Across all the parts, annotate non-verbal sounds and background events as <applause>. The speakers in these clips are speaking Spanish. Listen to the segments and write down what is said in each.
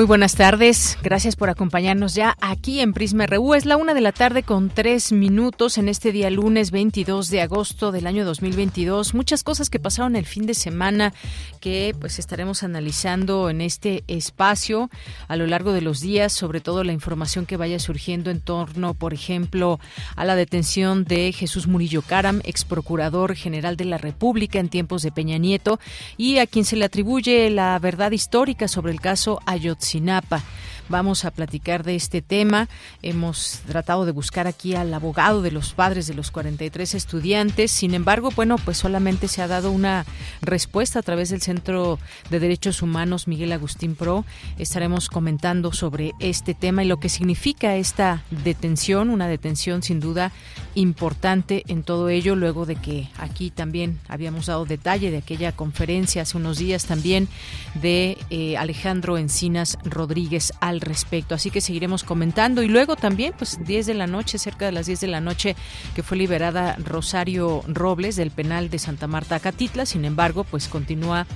Muy buenas tardes, gracias por acompañarnos ya aquí en Prisma RU. Es la una de la tarde con tres minutos en este día lunes 22 de agosto del año 2022. Muchas cosas que pasaron el fin de semana que pues estaremos analizando en este espacio a lo largo de los días, sobre todo la información que vaya surgiendo en torno, por ejemplo, a la detención de Jesús Murillo Caram, ex procurador general de la República en tiempos de Peña Nieto y a quien se le atribuye la verdad histórica sobre el caso Ayot Sinapa. Vamos a platicar de este tema. Hemos tratado de buscar aquí al abogado de los padres de los 43 estudiantes. Sin embargo, bueno, pues solamente se ha dado una respuesta a través del Centro de Derechos Humanos Miguel Agustín Pro. Estaremos comentando sobre este tema y lo que significa esta detención, una detención sin duda importante en todo ello, luego de que aquí también habíamos dado detalle de aquella conferencia hace unos días también de eh, Alejandro Encinas Rodríguez al respecto. Así que seguiremos comentando. Y luego también, pues 10 de la noche, cerca de las 10 de la noche, que fue liberada Rosario Robles del penal de Santa Marta Catitla. Sin embargo, pues continúa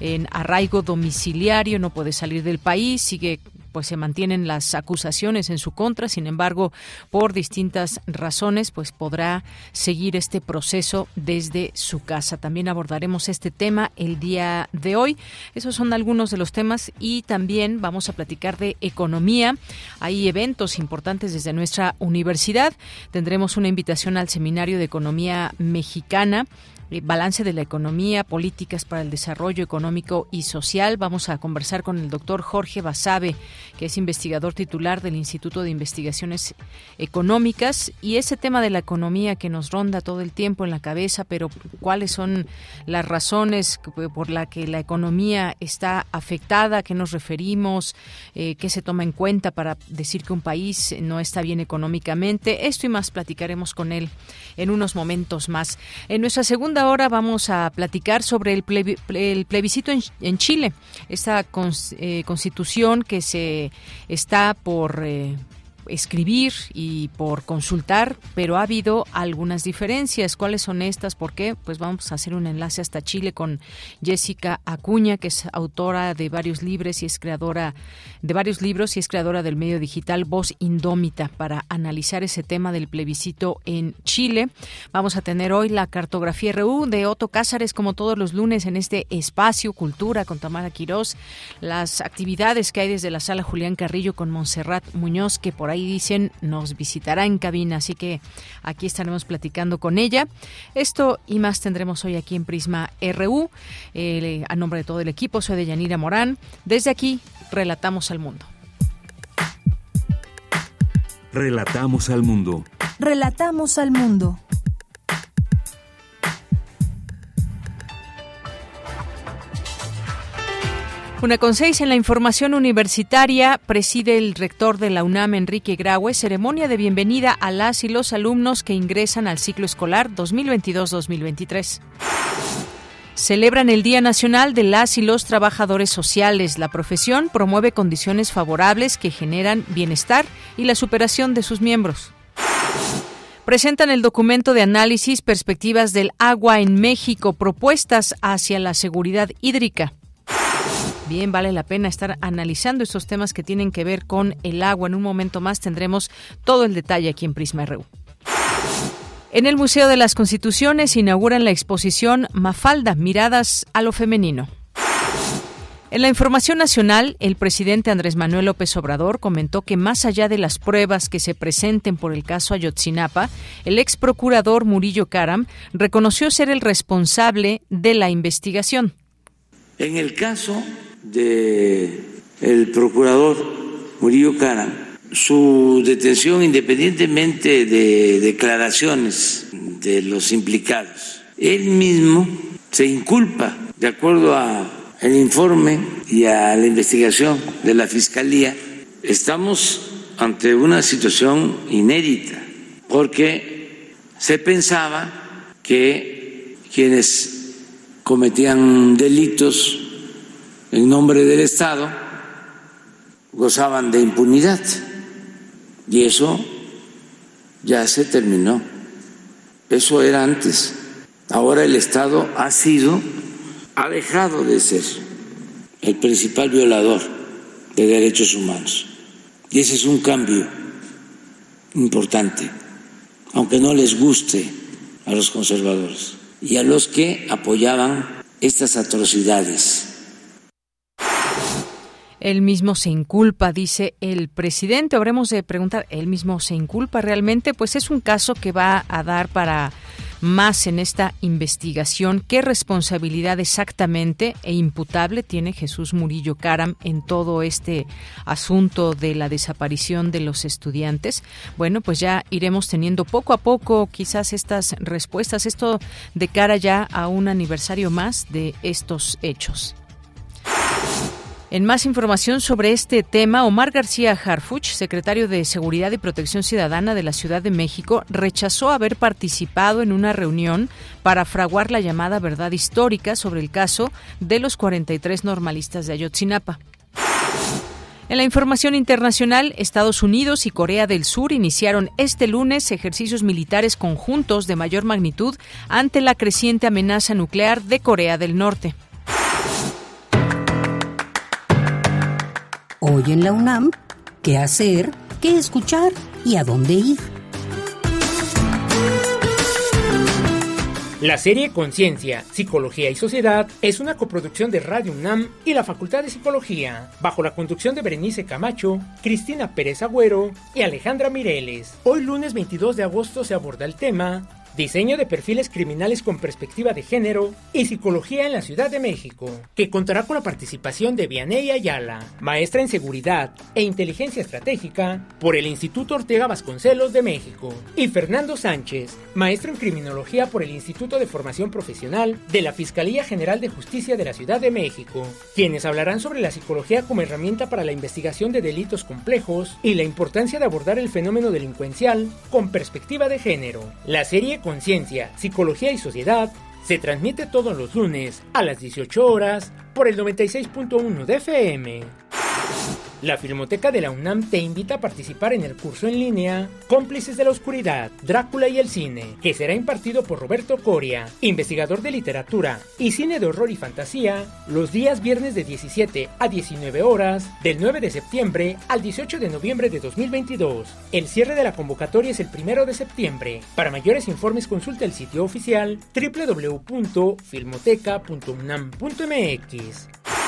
en arraigo domiciliario, no puede salir del país, sigue pues se mantienen las acusaciones en su contra, sin embargo, por distintas razones, pues podrá seguir este proceso desde su casa. También abordaremos este tema el día de hoy. Esos son algunos de los temas y también vamos a platicar de economía. Hay eventos importantes desde nuestra universidad. Tendremos una invitación al Seminario de Economía Mexicana balance de la economía, políticas para el desarrollo económico y social. Vamos a conversar con el doctor Jorge Basabe, que es investigador titular del Instituto de Investigaciones Económicas. Y ese tema de la economía que nos ronda todo el tiempo en la cabeza, pero cuáles son las razones por las que la economía está afectada, a qué nos referimos, eh, qué se toma en cuenta para decir que un país no está bien económicamente. Esto y más platicaremos con él en unos momentos más. En nuestra segunda ahora vamos a platicar sobre el, plebiscito en, Chile, esta eh, constitución que se está por eh, escribir y por consultar, pero ha habido algunas diferencias. ¿Cuáles son estas? ¿Por qué? Pues vamos a hacer un enlace hasta Chile con Jessica Acuña, que es autora de varios libros y es creadora de varios libros y es creadora del medio digital Voz Indómita para analizar ese tema del plebiscito en Chile. Vamos a tener hoy la cartografía RU de Otto Cázares, como todos los lunes en este espacio Cultura con Tamara Quirós, las actividades que hay desde la sala Julián Carrillo con Montserrat Muñoz, que por ahí dicen nos visitará en cabina, así que aquí estaremos platicando con ella. Esto y más tendremos hoy aquí en Prisma RU. Eh, a nombre de todo el equipo, soy de Yanira Morán. Desde aquí, relatamos al mundo. Relatamos al mundo. Relatamos al mundo. Una con seis en la información universitaria preside el rector de la UNAM, Enrique Graue, ceremonia de bienvenida a las y los alumnos que ingresan al ciclo escolar 2022-2023. Celebran el Día Nacional de las y los Trabajadores Sociales. La profesión promueve condiciones favorables que generan bienestar y la superación de sus miembros. Presentan el documento de análisis Perspectivas del Agua en México, propuestas hacia la seguridad hídrica. Bien, vale la pena estar analizando estos temas que tienen que ver con el agua. En un momento más tendremos todo el detalle aquí en Prisma RU. En el Museo de las Constituciones inauguran la exposición Mafalda, miradas a lo femenino. En la información nacional, el presidente Andrés Manuel López Obrador comentó que más allá de las pruebas que se presenten por el caso Ayotzinapa, el ex procurador Murillo Karam reconoció ser el responsable de la investigación En el caso de el procurador Murillo Cara, su detención, independientemente de declaraciones de los implicados, él mismo se inculpa, de acuerdo a el informe y a la investigación de la Fiscalía, estamos ante una situación inédita, porque se pensaba que quienes cometían delitos en nombre del Estado gozaban de impunidad y eso ya se terminó. Eso era antes. Ahora el Estado ha sido, ha dejado de ser el principal violador de derechos humanos. Y ese es un cambio importante, aunque no les guste a los conservadores y a los que apoyaban estas atrocidades. Él mismo se inculpa, dice el presidente. Habremos de preguntar, ¿él mismo se inculpa realmente? Pues es un caso que va a dar para más en esta investigación. ¿Qué responsabilidad exactamente e imputable tiene Jesús Murillo Caram en todo este asunto de la desaparición de los estudiantes? Bueno, pues ya iremos teniendo poco a poco quizás estas respuestas, esto de cara ya a un aniversario más de estos hechos. En más información sobre este tema, Omar García Harfuch, secretario de Seguridad y Protección Ciudadana de la Ciudad de México, rechazó haber participado en una reunión para fraguar la llamada verdad histórica sobre el caso de los 43 normalistas de Ayotzinapa. En la información internacional, Estados Unidos y Corea del Sur iniciaron este lunes ejercicios militares conjuntos de mayor magnitud ante la creciente amenaza nuclear de Corea del Norte. Hoy en la UNAM, ¿qué hacer? ¿Qué escuchar? ¿Y a dónde ir? La serie Conciencia, Psicología y Sociedad es una coproducción de Radio UNAM y la Facultad de Psicología, bajo la conducción de Berenice Camacho, Cristina Pérez Agüero y Alejandra Mireles. Hoy lunes 22 de agosto se aborda el tema Diseño de perfiles criminales con perspectiva de género y psicología en la Ciudad de México, que contará con la participación de Vianey Ayala, maestra en seguridad e inteligencia estratégica por el Instituto Ortega Vasconcelos de México, y Fernando Sánchez, maestro en criminología por el Instituto de Formación Profesional de la Fiscalía General de Justicia de la Ciudad de México, quienes hablarán sobre la psicología como herramienta para la investigación de delitos complejos y la importancia de abordar el fenómeno delincuencial con perspectiva de género. La serie Conciencia, Psicología y Sociedad se transmite todos los lunes a las 18 horas por el 96.1 de FM. La Filmoteca de la UNAM te invita a participar en el curso en línea Cómplices de la Oscuridad, Drácula y el Cine, que será impartido por Roberto Coria, investigador de literatura y cine de horror y fantasía, los días viernes de 17 a 19 horas, del 9 de septiembre al 18 de noviembre de 2022. El cierre de la convocatoria es el 1 de septiembre. Para mayores informes consulta el sitio oficial www.filmoteca.unam.mx.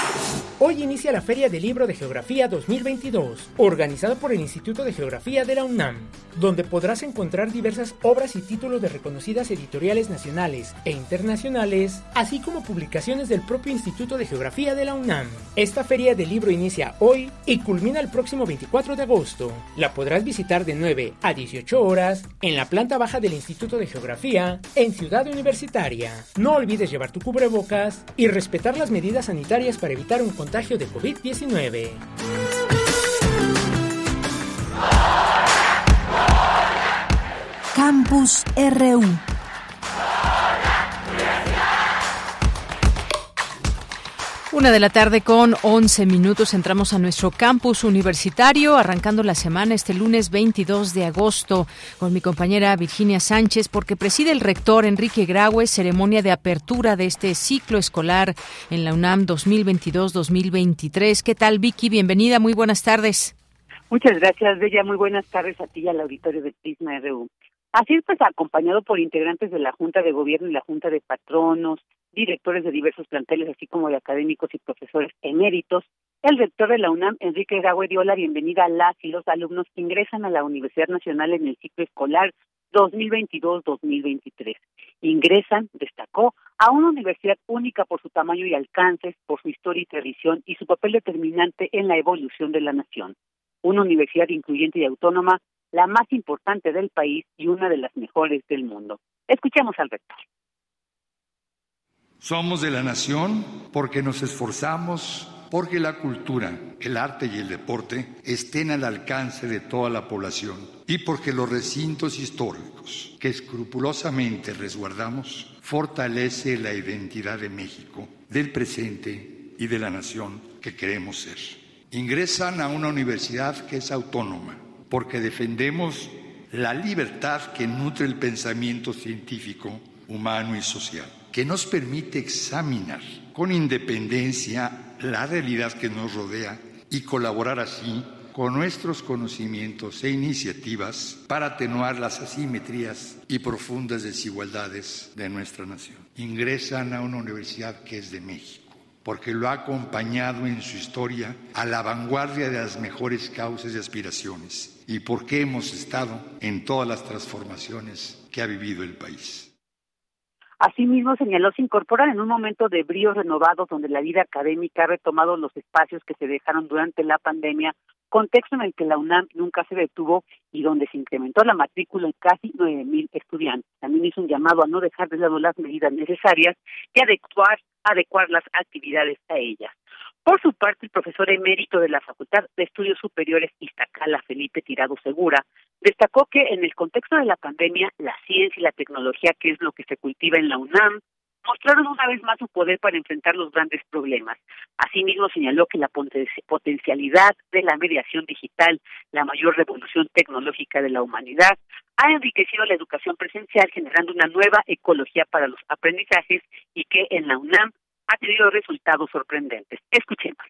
Hoy inicia la Feria del Libro de Geografía 2022, organizada por el Instituto de Geografía de la UNAM, donde podrás encontrar diversas obras y títulos de reconocidas editoriales nacionales e internacionales, así como publicaciones del propio Instituto de Geografía de la UNAM. Esta Feria del Libro inicia hoy y culmina el próximo 24 de agosto. La podrás visitar de 9 a 18 horas en la planta baja del Instituto de Geografía en Ciudad Universitaria. No olvides llevar tu cubrebocas y respetar las medidas sanitarias para evitar un contagio de COVID-19. Campus RU Una de la tarde con 11 minutos entramos a nuestro campus universitario, arrancando la semana este lunes 22 de agosto con mi compañera Virginia Sánchez, porque preside el rector Enrique Graue ceremonia de apertura de este ciclo escolar en la UNAM 2022-2023. ¿Qué tal, Vicky? Bienvenida, muy buenas tardes. Muchas gracias, Bella. Muy buenas tardes a ti y al auditorio de Prisma RU. Así es, pues acompañado por integrantes de la Junta de Gobierno y la Junta de Patronos, directores de diversos planteles, así como de académicos y profesores eméritos. El rector de la UNAM, Enrique Graue, dio la bienvenida a las y los alumnos que ingresan a la Universidad Nacional en el ciclo escolar 2022-2023. Ingresan, destacó, a una universidad única por su tamaño y alcances, por su historia y tradición y su papel determinante en la evolución de la nación. Una universidad incluyente y autónoma, la más importante del país y una de las mejores del mundo. Escuchemos al rector. Somos de la nación porque nos esforzamos porque la cultura, el arte y el deporte estén al alcance de toda la población y porque los recintos históricos que escrupulosamente resguardamos fortalece la identidad de México, del presente y de la nación que queremos ser. Ingresan a una universidad que es autónoma porque defendemos la libertad que nutre el pensamiento científico, humano y social, que nos permite examinar con independencia la realidad que nos rodea y colaborar así con nuestros conocimientos e iniciativas para atenuar las asimetrías y profundas desigualdades de nuestra nación. Ingresan a una universidad que es de México, porque lo ha acompañado en su historia a la vanguardia de las mejores causas y aspiraciones, y porque hemos estado en todas las transformaciones que ha vivido el país. Asimismo, señaló, se incorporan en un momento de bríos renovados donde la vida académica ha retomado los espacios que se dejaron durante la pandemia, contexto en el que la UNAM nunca se detuvo y donde se incrementó la matrícula en casi 9.000 estudiantes. También hizo un llamado a no dejar de lado las medidas necesarias y adecuar, adecuar las actividades a ellas. Por su parte, el profesor emérito de la Facultad de Estudios Superiores Iztacala, Felipe Tirado Segura, destacó que en el contexto de la pandemia, la ciencia y la tecnología, que es lo que se cultiva en la UNAM, mostraron una vez más su poder para enfrentar los grandes problemas. Asimismo, señaló que la potencialidad de la mediación digital, la mayor revolución tecnológica de la humanidad, ha enriquecido la educación presencial, generando una nueva ecología para los aprendizajes y que en la UNAM ha tenido resultados sorprendentes. Escuchemos.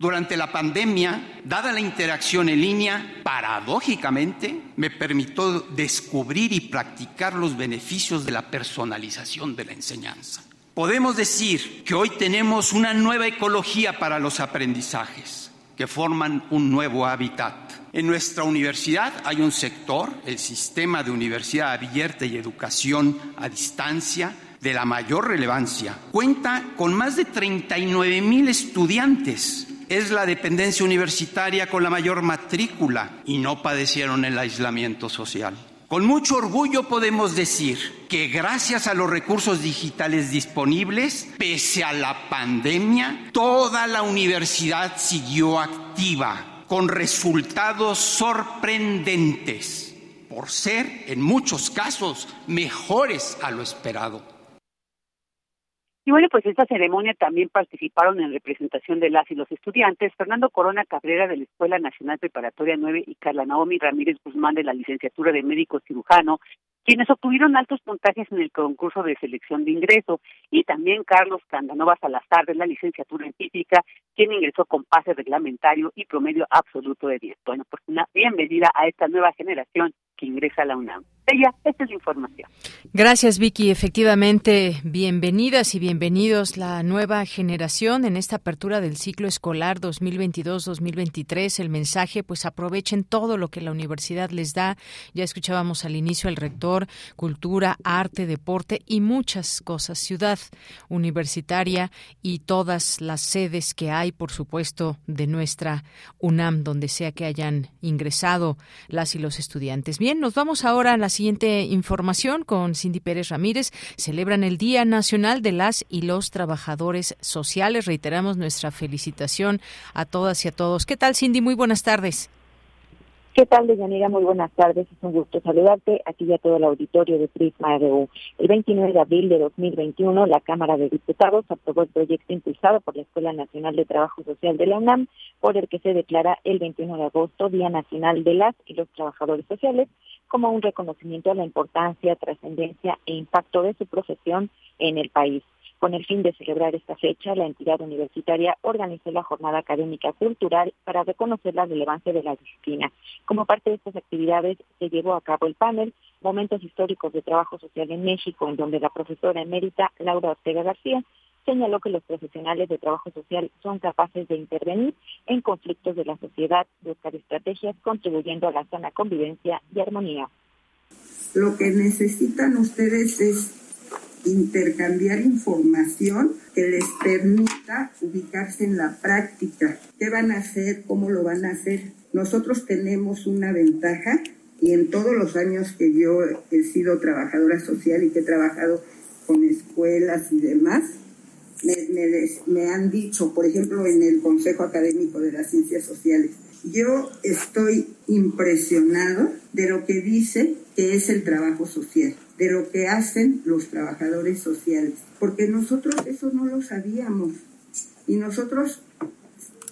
Durante la pandemia, dada la interacción en línea, paradójicamente me permitió descubrir y practicar los beneficios de la personalización de la enseñanza. Podemos decir que hoy tenemos una nueva ecología para los aprendizajes, que forman un nuevo hábitat. En nuestra universidad hay un sector, el Sistema de Universidad Abierta y Educación a Distancia, de la mayor relevancia. Cuenta con más de 39 mil estudiantes es la dependencia universitaria con la mayor matrícula y no padecieron el aislamiento social. Con mucho orgullo podemos decir que gracias a los recursos digitales disponibles, pese a la pandemia, toda la universidad siguió activa, con resultados sorprendentes, por ser en muchos casos mejores a lo esperado. Y bueno, pues esta ceremonia también participaron en representación de las y los estudiantes Fernando Corona Cabrera de la Escuela Nacional Preparatoria 9 y Carla Naomi Ramírez Guzmán de la licenciatura de médico cirujano, quienes obtuvieron altos puntajes en el concurso de selección de ingreso, y también Carlos Candanova Salazar de la licenciatura en física, quien ingresó con pase reglamentario y promedio absoluto de 10. Bueno, pues una bienvenida a esta nueva generación que ingresa a la UNAM. Ella, esta es la información. Gracias, Vicky. Efectivamente, bienvenidas y bienvenidos la nueva generación en esta apertura del ciclo escolar 2022-2023. El mensaje, pues aprovechen todo lo que la universidad les da. Ya escuchábamos al inicio al rector, cultura, arte, deporte y muchas cosas. Ciudad universitaria y todas las sedes que hay, por supuesto, de nuestra UNAM, donde sea que hayan ingresado las y los estudiantes. Bien, nos vamos ahora a la siguiente información con Cindy Pérez Ramírez. Celebran el Día Nacional de las y los Trabajadores Sociales. Reiteramos nuestra felicitación a todas y a todos. ¿Qué tal, Cindy? Muy buenas tardes. ¿Qué tal, Deyanira? Muy buenas tardes. Es un gusto saludarte aquí ya todo el auditorio de Prisma RU. El 29 de abril de 2021, la Cámara de Diputados aprobó el proyecto impulsado por la Escuela Nacional de Trabajo Social de la UNAM, por el que se declara el 21 de agosto Día Nacional de las y los Trabajadores Sociales, como un reconocimiento a la importancia, trascendencia e impacto de su profesión en el país. Con el fin de celebrar esta fecha, la entidad universitaria organizó la jornada académica cultural para reconocer la relevancia de la disciplina. Como parte de estas actividades se llevó a cabo el panel Momentos históricos de trabajo social en México, en donde la profesora emérita Laura Ortega García señaló que los profesionales de trabajo social son capaces de intervenir en conflictos de la sociedad, buscar estrategias contribuyendo a la sana convivencia y armonía. Lo que necesitan ustedes es intercambiar información que les permita ubicarse en la práctica. ¿Qué van a hacer? ¿Cómo lo van a hacer? Nosotros tenemos una ventaja y en todos los años que yo he sido trabajadora social y que he trabajado con escuelas y demás, me, me, han dicho, por ejemplo, en el Consejo Académico de las Ciencias Sociales, yo estoy impresionado de lo que dice que es el trabajo social, de lo que hacen los trabajadores sociales, porque nosotros eso no lo sabíamos y nosotros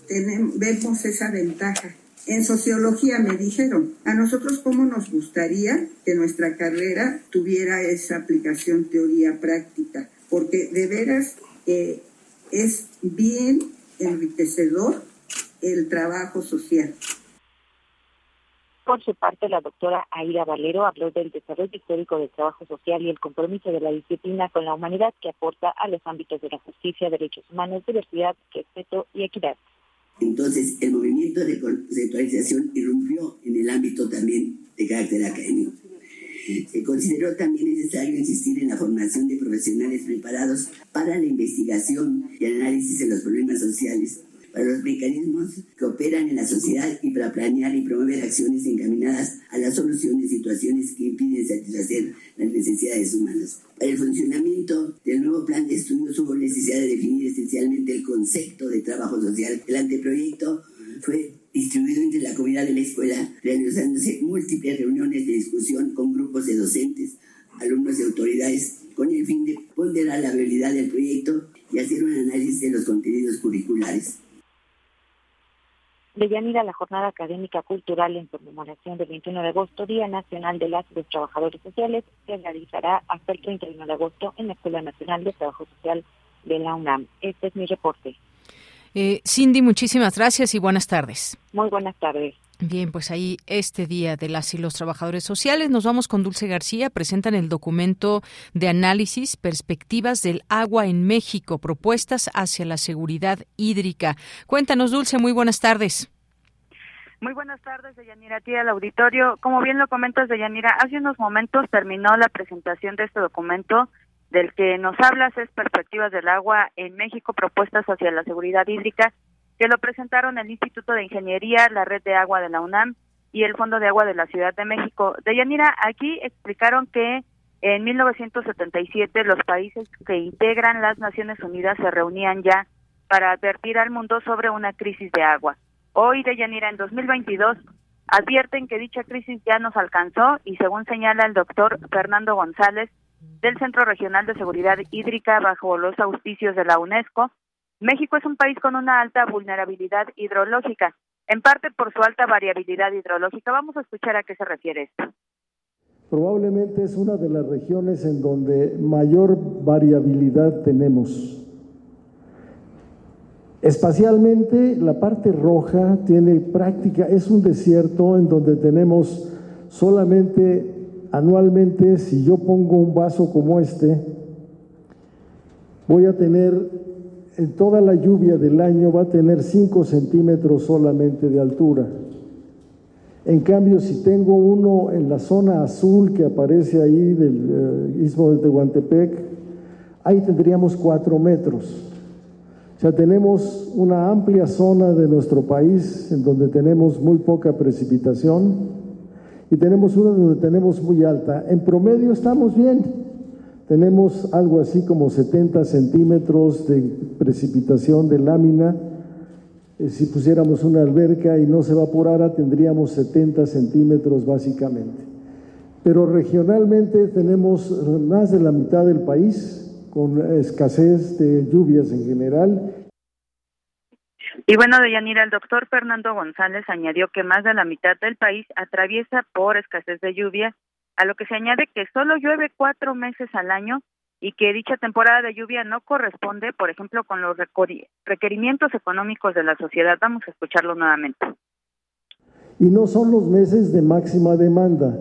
tenemos, vemos esa ventaja. En sociología me dijeron, a nosotros cómo nos gustaría que nuestra carrera tuviera esa aplicación teoría práctica, porque de veras eh, es bien enriquecedor el trabajo social. Por su parte, la doctora Aira Valero habló del desarrollo histórico del trabajo social y el compromiso de la disciplina con la humanidad que aporta a los ámbitos de la justicia, derechos humanos, diversidad, respeto y equidad. Entonces, el movimiento de conceptualización irrumpió en el ámbito también de carácter académico. Se consideró también necesario insistir en la formación de profesionales preparados para la investigación y análisis de los problemas sociales para los mecanismos que operan en la sociedad y para planear y promover acciones encaminadas a la solución de situaciones que impiden satisfacer las necesidades humanas. Para el funcionamiento del nuevo plan de estudios hubo necesidad de definir esencialmente el concepto de trabajo social. El anteproyecto fue distribuido entre la comunidad de la escuela, realizándose múltiples reuniones de discusión con grupos de docentes, alumnos y autoridades, con el fin de ponderar la realidad del proyecto y hacer un análisis de los contenidos curriculares. De Yanira, la jornada académica cultural en conmemoración del 21 de agosto, Día Nacional de las y los Trabajadores Sociales, se realizará hasta el 31 de agosto en la Escuela Nacional de Trabajo Social de la UNAM. Este es mi reporte. Eh, Cindy, muchísimas gracias y buenas tardes. Muy buenas tardes. Bien, pues ahí este día de las y los trabajadores sociales nos vamos con Dulce García. Presentan el documento de análisis Perspectivas del agua en México, propuestas hacia la seguridad hídrica. Cuéntanos, Dulce, muy buenas tardes. Muy buenas tardes, Deyanira, tía al auditorio. Como bien lo comentas, Deyanira, hace unos momentos terminó la presentación de este documento del que nos hablas es Perspectivas del agua en México, propuestas hacia la seguridad hídrica que lo presentaron el Instituto de Ingeniería, la Red de Agua de la UNAM y el Fondo de Agua de la Ciudad de México. Deyanira, aquí explicaron que en 1977 los países que integran las Naciones Unidas se reunían ya para advertir al mundo sobre una crisis de agua. Hoy, Deyanira, en 2022, advierten que dicha crisis ya nos alcanzó y según señala el doctor Fernando González del Centro Regional de Seguridad Hídrica bajo los auspicios de la UNESCO, México es un país con una alta vulnerabilidad hidrológica, en parte por su alta variabilidad hidrológica. Vamos a escuchar a qué se refiere esto. Probablemente es una de las regiones en donde mayor variabilidad tenemos. Espacialmente, la parte roja tiene práctica, es un desierto en donde tenemos solamente anualmente, si yo pongo un vaso como este, voy a tener en toda la lluvia del año va a tener 5 centímetros solamente de altura. En cambio, si tengo uno en la zona azul que aparece ahí del eh, istmo de Tehuantepec, ahí tendríamos 4 metros. O sea, tenemos una amplia zona de nuestro país en donde tenemos muy poca precipitación y tenemos una donde tenemos muy alta. En promedio estamos bien. Tenemos algo así como 70 centímetros de precipitación de lámina. Eh, si pusiéramos una alberca y no se evaporara, tendríamos 70 centímetros básicamente. Pero regionalmente tenemos más de la mitad del país con escasez de lluvias en general. Y bueno, Deyanira, el doctor Fernando González añadió que más de la mitad del país atraviesa por escasez de lluvia a lo que se añade que solo llueve cuatro meses al año y que dicha temporada de lluvia no corresponde, por ejemplo, con los requerimientos económicos de la sociedad. Vamos a escucharlo nuevamente. Y no son los meses de máxima demanda.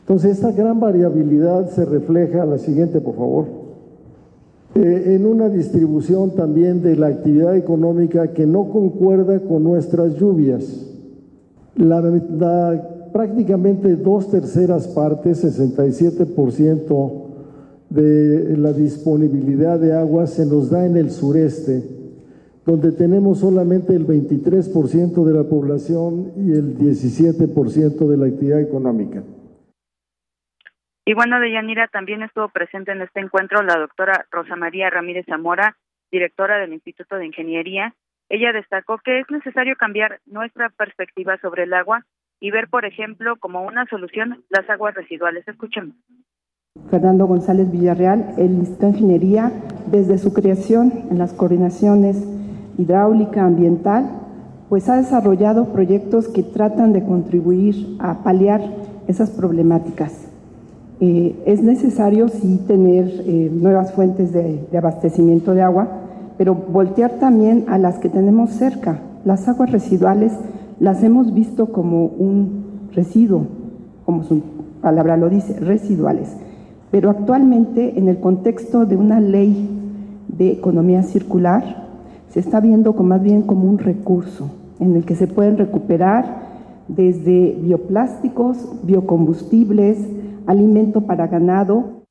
Entonces, esta gran variabilidad se refleja, la siguiente, por favor, eh, en una distribución también de la actividad económica que no concuerda con nuestras lluvias. La, prácticamente dos terceras partes, 67% de la disponibilidad de agua se nos da en el sureste, donde tenemos solamente el 23% de la población y el 17% de la actividad económica. Y bueno, Deyanira también estuvo presente en este encuentro la doctora Rosa María Ramírez Zamora, directora del Instituto de Ingeniería. Ella destacó que es necesario cambiar nuestra perspectiva sobre el agua y ver, por ejemplo, como una solución las aguas residuales. Escuchemos. Fernando González Villarreal, el Instituto de Ingeniería, desde su creación en las coordinaciones hidráulica ambiental, pues ha desarrollado proyectos que tratan de contribuir a paliar esas problemáticas. Eh, es necesario sí tener eh, nuevas fuentes de, abastecimiento de agua, pero voltear también a las que tenemos cerca. Las aguas residuales las hemos visto como un residuo, como su palabra lo dice, residuales. Pero actualmente, en el contexto de una ley de economía circular, se está viendo como, más bien como un recurso en el que se pueden recuperar desde bioplásticos, biocombustibles, alimento para ganado.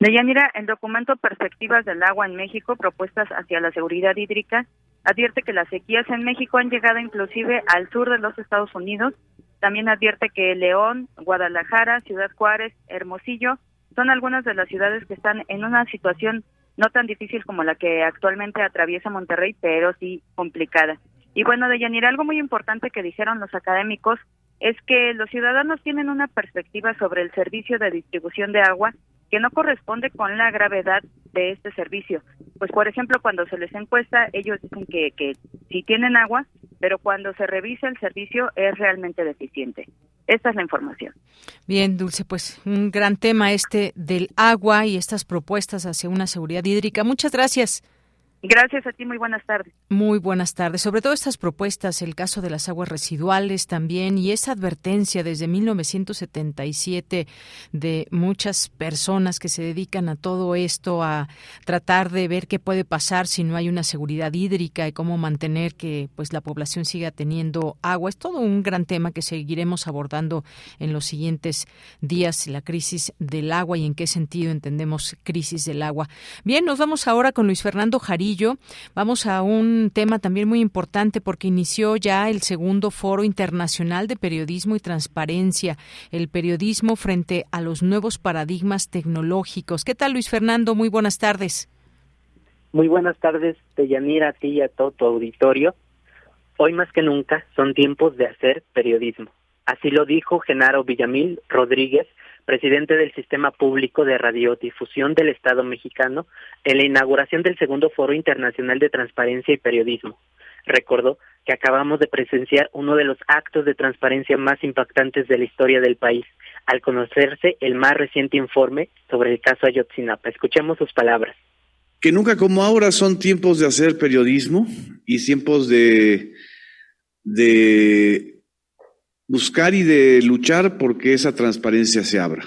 Deyanira, el documento Perspectivas del Agua en México, propuestas hacia la seguridad hídrica, advierte que las sequías en México han llegado inclusive al sur de los Estados Unidos. También advierte que León, Guadalajara, Ciudad Juárez, Hermosillo son algunas de las ciudades que están en una situación no tan difícil como la que actualmente atraviesa Monterrey, pero sí complicada. Y bueno, Deyanira, algo muy importante que dijeron los académicos es que los ciudadanos tienen una perspectiva sobre el servicio de distribución de agua que no corresponde con la gravedad de este servicio. Pues, por ejemplo, cuando se les encuesta, ellos dicen que, que sí tienen agua, pero cuando se revisa el servicio es realmente deficiente. Esta es la información. Bien, Dulce, pues un gran tema este del agua y estas propuestas hacia una seguridad hídrica. Muchas gracias. Gracias a ti, muy buenas tardes. Muy buenas tardes. Sobre todo estas propuestas, el caso de las aguas residuales también y esa advertencia desde 1977 de muchas personas que se dedican a todo esto, a tratar de ver qué puede pasar si no hay una seguridad hídrica y cómo mantener que pues la población siga teniendo agua. Es todo un gran tema que seguiremos abordando en los siguientes días, la crisis del agua y en qué sentido entendemos crisis del agua. Bien, nos vamos ahora con Luis Fernando Jarí Vamos a un tema también muy importante porque inició ya el segundo Foro Internacional de Periodismo y Transparencia, el periodismo frente a los nuevos paradigmas tecnológicos. ¿Qué tal, Luis Fernando? Muy buenas tardes. Muy buenas tardes, Deyanira, a ti y a todo tu auditorio. Hoy más que nunca son tiempos de hacer periodismo. Así lo dijo Genaro Villamil Rodríguez, presidente del Sistema Público de Radiodifusión del Estado mexicano, en la inauguración del segundo Foro Internacional de Transparencia y Periodismo. Recordó que acabamos de presenciar uno de los actos de transparencia más impactantes de la historia del país, al conocerse el más reciente informe sobre el caso Ayotzinapa. Escuchemos sus palabras. Que nunca como ahora son tiempos de hacer periodismo y tiempos de, de buscar y de luchar porque esa transparencia se abra.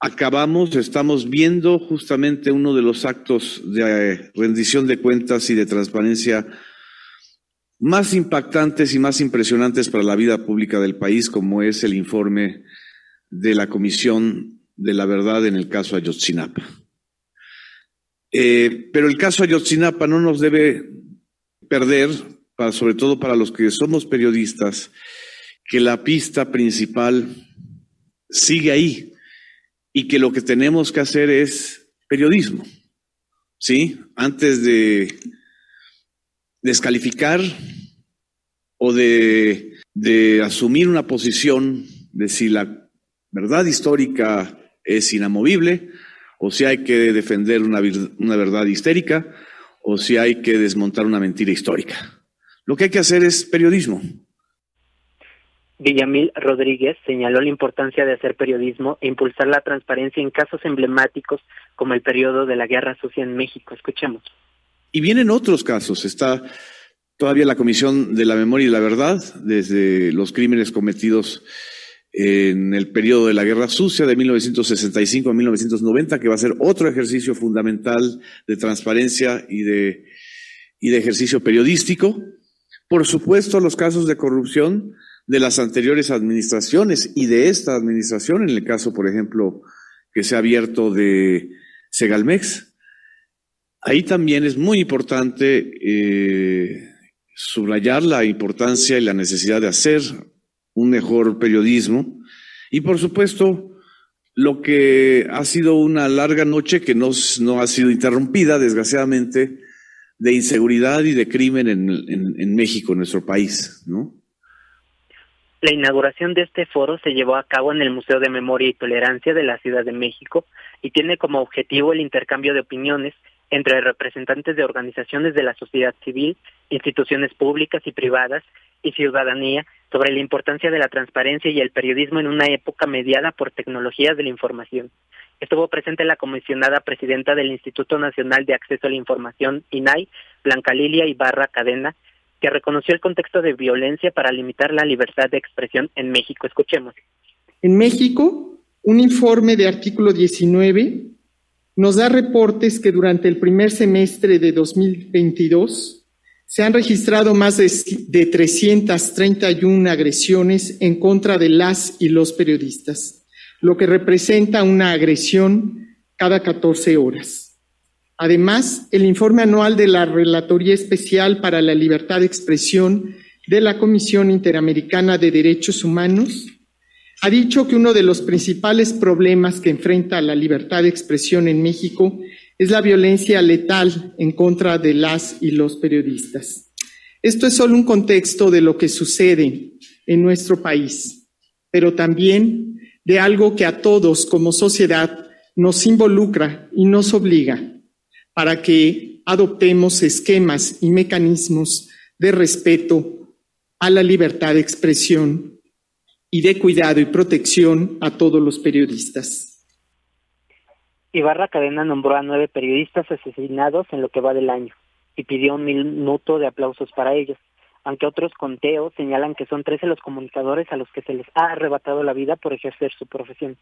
Acabamos, estamos viendo justamente uno de los actos de rendición de cuentas y de transparencia más impactantes y más impresionantes para la vida pública del país, como es el informe de la Comisión de la Verdad en el caso Ayotzinapa. Eh, pero el caso Ayotzinapa no nos debe perder, sobre todo para los que somos periodistas, que la pista principal sigue ahí y que lo que tenemos que hacer es periodismo. ¿Sí? Antes de descalificar o de, de asumir una posición de si la verdad histórica es inamovible o si hay que defender una, una verdad histérica o si hay que desmontar una mentira histórica. Lo que hay que hacer es periodismo. Villamil Rodríguez señaló la importancia de hacer periodismo e impulsar la transparencia en casos emblemáticos como el periodo de la Guerra Sucia en México. Escuchemos. Y vienen otros casos. Está todavía la Comisión de la Memoria y la Verdad, desde los crímenes cometidos en el periodo de la Guerra Sucia de 1965 a 1990, que va a ser otro ejercicio fundamental de transparencia y de, y de ejercicio periodístico. Por supuesto, los casos de corrupción de las anteriores administraciones y de esta administración, en el caso, por ejemplo, que se ha abierto de Segalmex. Ahí también es muy importante eh, subrayar la importancia y la necesidad de hacer un mejor periodismo y, por supuesto, lo que ha sido una larga noche que no, no ha sido interrumpida, desgraciadamente, de inseguridad y de crimen en, en México, en nuestro país, ¿no? La inauguración de este foro se llevó a cabo en el Museo de Memoria y Tolerancia de la Ciudad de México y tiene como objetivo el intercambio de opiniones entre representantes de organizaciones de la sociedad civil, instituciones públicas y privadas y ciudadanía sobre la importancia de la transparencia y el periodismo en una época mediada por tecnologías de la información. Estuvo presente la comisionada presidenta del Instituto Nacional de Acceso a la Información, INAI, Blanca Lilia Ibarra Cadena, que reconoció el contexto de violencia para limitar la libertad de expresión en México. Escuchemos. En México, un informe de artículo 19 nos da reportes que durante el primer semestre de 2022 se han registrado más de, de 331 agresiones en contra de las y los periodistas, lo que representa una agresión cada 14 horas. Además, el informe anual de la Relatoría Especial para la Libertad de Expresión de la Comisión Interamericana de Derechos Humanos ha dicho que uno de los principales problemas que enfrenta la libertad de expresión en México es la violencia letal en contra de las y los periodistas. Esto es solo un contexto de lo que sucede en nuestro país, pero también de algo que a todos como sociedad nos involucra y nos obliga para que adoptemos esquemas y mecanismos de respeto a la libertad de expresión y de cuidado y protección a todos los periodistas. Ibarra Cadena nombró a nueve periodistas asesinados en lo que va del año y pidió un minuto de aplausos para ellos, aunque otros conteos señalan que son trece los comunicadores a los que se les ha arrebatado la vida por ejercer su profesión.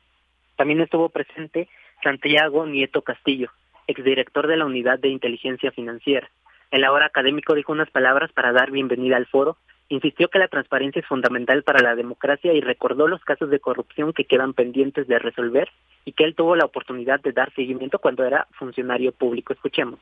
También estuvo presente Santiago Nieto Castillo, exdirector de la Unidad de Inteligencia Financiera. En la hora académico dijo unas palabras para dar bienvenida al foro, insistió que la transparencia es fundamental para la democracia y recordó los casos de corrupción que quedan pendientes de resolver y que él tuvo la oportunidad de dar seguimiento cuando era funcionario público. Escuchemos.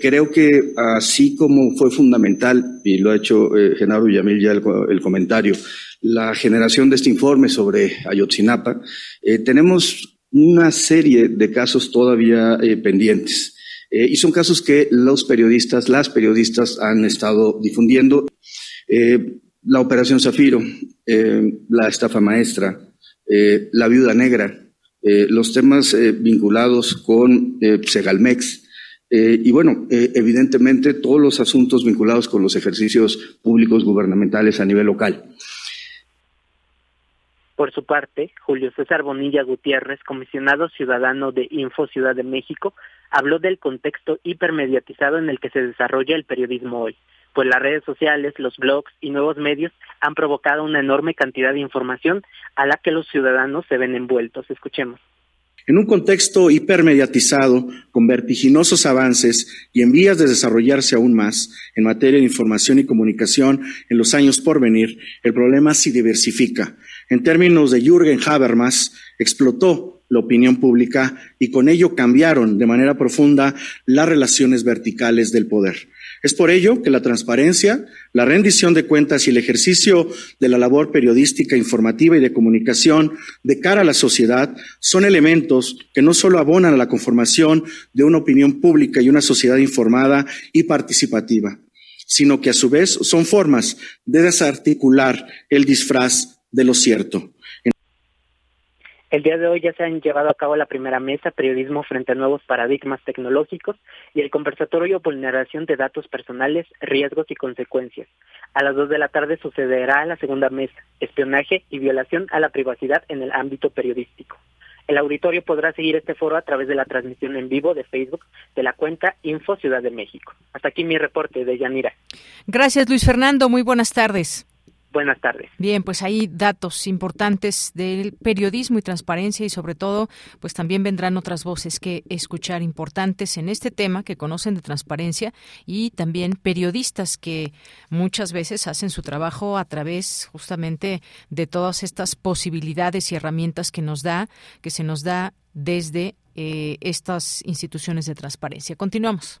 Creo que así como fue fundamental, y lo ha hecho eh, Genaro Villamil ya el, comentario, la generación de este informe sobre Ayotzinapa, eh, tenemos una serie de casos todavía eh, pendientes. Eh, y son casos que los periodistas, las periodistas han estado difundiendo. Eh, la Operación Zafiro, la estafa maestra, la viuda negra, los temas vinculados con Segalmex, y bueno, evidentemente todos los asuntos vinculados con los ejercicios públicos gubernamentales a nivel local. Por su parte, Julio César Bonilla Gutiérrez, comisionado ciudadano de Info Ciudad de México, habló del contexto hipermediatizado en el que se desarrolla el periodismo hoy, pues las redes sociales, los blogs y nuevos medios han provocado una enorme cantidad de información a la que los ciudadanos se ven envueltos. Escuchemos. En un contexto hipermediatizado, con vertiginosos avances y en vías de desarrollarse aún más en materia de información y comunicación en los años por venir, el problema se diversifica en términos de Jürgen Habermas, explotó la opinión pública y con ello cambiaron de manera profunda las relaciones verticales del poder. Es por ello que la transparencia, la rendición de cuentas y el ejercicio de la labor periodística, informativa y de comunicación de cara a la sociedad son elementos que no solo abonan a la conformación de una opinión pública y una sociedad informada y participativa, sino que a su vez son formas de desarticular el disfraz de lo cierto. El día de hoy ya se han llevado a cabo la primera mesa Periodismo frente a nuevos paradigmas tecnológicos y el conversatorio Vulneración de datos personales, riesgos y consecuencias. A las dos de la tarde sucederá la segunda mesa Espionaje y violación a la privacidad en el ámbito periodístico. El auditorio podrá seguir este foro a través de la transmisión en vivo de Facebook de la cuenta Info Ciudad de México. Hasta aquí mi reporte de Yanira. Gracias Luis Fernando, muy buenas tardes. Buenas tardes. Bien, pues hay datos importantes del periodismo y transparencia y sobre todo, pues también vendrán otras voces que escuchar importantes en este tema que conocen de transparencia y también periodistas que muchas veces hacen su trabajo a través justamente de todas estas posibilidades y herramientas que nos da, que se nos da desde eh, estas instituciones de transparencia. Continuamos.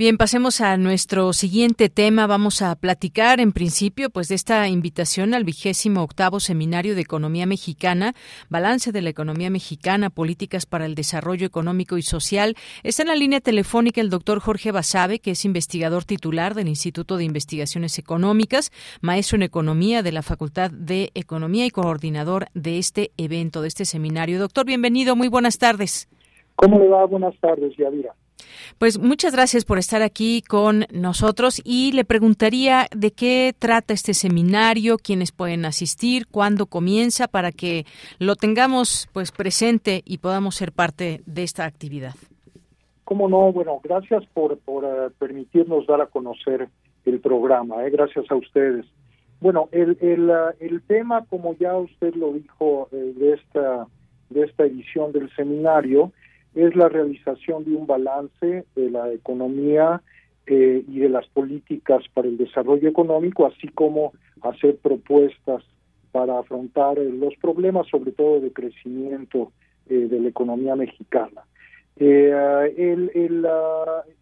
Bien, pasemos a nuestro siguiente tema. Vamos a platicar, en principio, pues de esta invitación al vigésimo octavo Seminario de Economía Mexicana, Balance de la Economía Mexicana, Políticas para el Desarrollo Económico y Social. Está en la línea telefónica el doctor Jorge Basabe, que es investigador titular del Instituto de Investigaciones Económicas, maestro en Economía de la Facultad de Economía y coordinador de este evento, de este seminario. Doctor, bienvenido, muy buenas tardes. ¿Cómo le va? Buenas tardes, Yadira. Pues muchas gracias por estar aquí con nosotros y le preguntaría de qué trata este seminario, quiénes pueden asistir, cuándo comienza para que lo tengamos pues presente y podamos ser parte de esta actividad. Cómo no, bueno, gracias por, uh, permitirnos dar a conocer el programa, eh, gracias a ustedes. Bueno, el, el, uh, el tema, como ya usted lo dijo, eh, de, esta, de esta edición del seminario, es la realización de un balance de la economía eh, y de las políticas para el desarrollo económico, así como hacer propuestas para afrontar eh, los problemas, sobre todo de crecimiento eh, de la economía mexicana. el, el,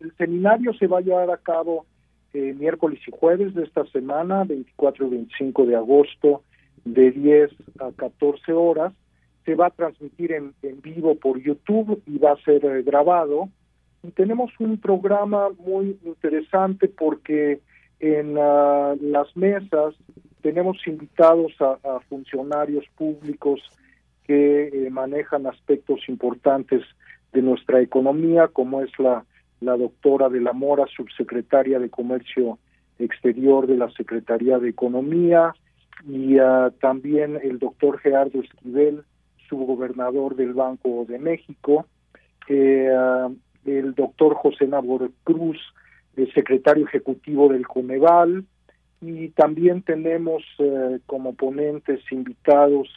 el, seminario se va a llevar a cabo miércoles y jueves de esta semana, 24 y 25 de agosto, de 10 a 14 horas se va a transmitir en, vivo por YouTube y va a ser eh, grabado. Y tenemos un programa muy interesante porque en ah, las mesas tenemos invitados a, funcionarios públicos que eh, manejan aspectos importantes de nuestra economía, como es la, la doctora de la Mora, subsecretaria de Comercio Exterior de la Secretaría de Economía, y ah, también el doctor Gerardo Esquivel, subgobernador del Banco de México, eh, el doctor José Nabor Cruz, el secretario ejecutivo del Coneval, y también tenemos eh, como ponentes invitados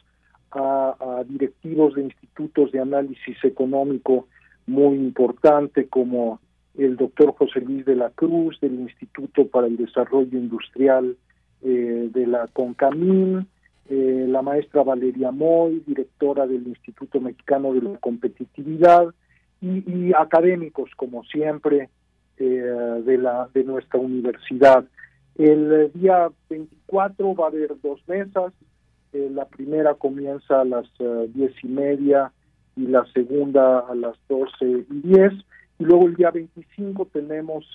a, directivos de institutos de análisis económico muy importante como el doctor José Luis de la Cruz del Instituto para el Desarrollo Industrial eh, de la CONCAMIN, eh, la maestra Valeria Moy, directora del Instituto Mexicano de la Competitividad, y, académicos, como siempre, eh, de, la, de nuestra universidad. El día 24 va a haber dos mesas, eh, la primera comienza a las diez y media y la segunda a las doce y diez, y luego el día 25 tenemos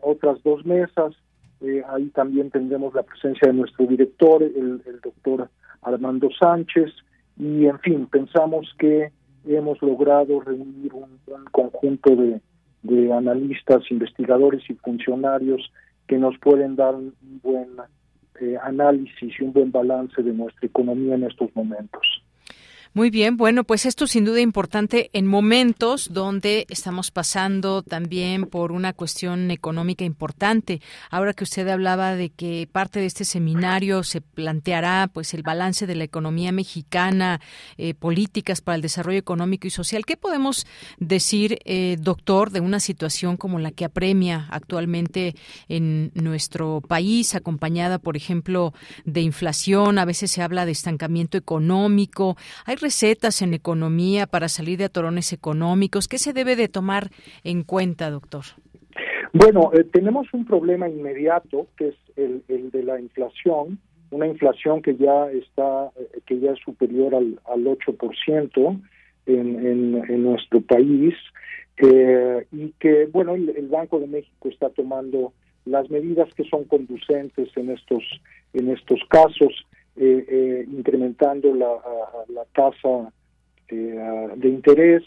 otras dos mesas, eh, ahí también tendremos la presencia de nuestro director, el, doctor Armando Sánchez, y en fin, pensamos que hemos logrado reunir un, conjunto de, de, analistas, investigadores y funcionarios que nos pueden dar un buen eh, análisis y un buen balance de nuestra economía en estos momentos. Muy bien, bueno, pues esto sin duda importante en momentos donde estamos pasando también por una cuestión económica importante. Ahora que usted hablaba de que parte de este seminario se planteará pues el balance de la economía mexicana, eh, políticas para el desarrollo económico y social. ¿Qué podemos decir, eh, doctor, de una situación como la que apremia actualmente en nuestro país, acompañada, por ejemplo, de inflación? A veces se habla de estancamiento económico. Hay recetas en economía para salir de atorones económicos? ¿Qué se debe de tomar en cuenta, doctor? Bueno, eh, tenemos un problema inmediato que es el, de la inflación, una inflación que ya está, eh, que ya es superior al, al 8% en, en, nuestro país eh, y que, bueno, el, Banco de México está tomando las medidas que son conducentes en estos en estos casos eh, eh, incrementando la, la tasa eh, de interés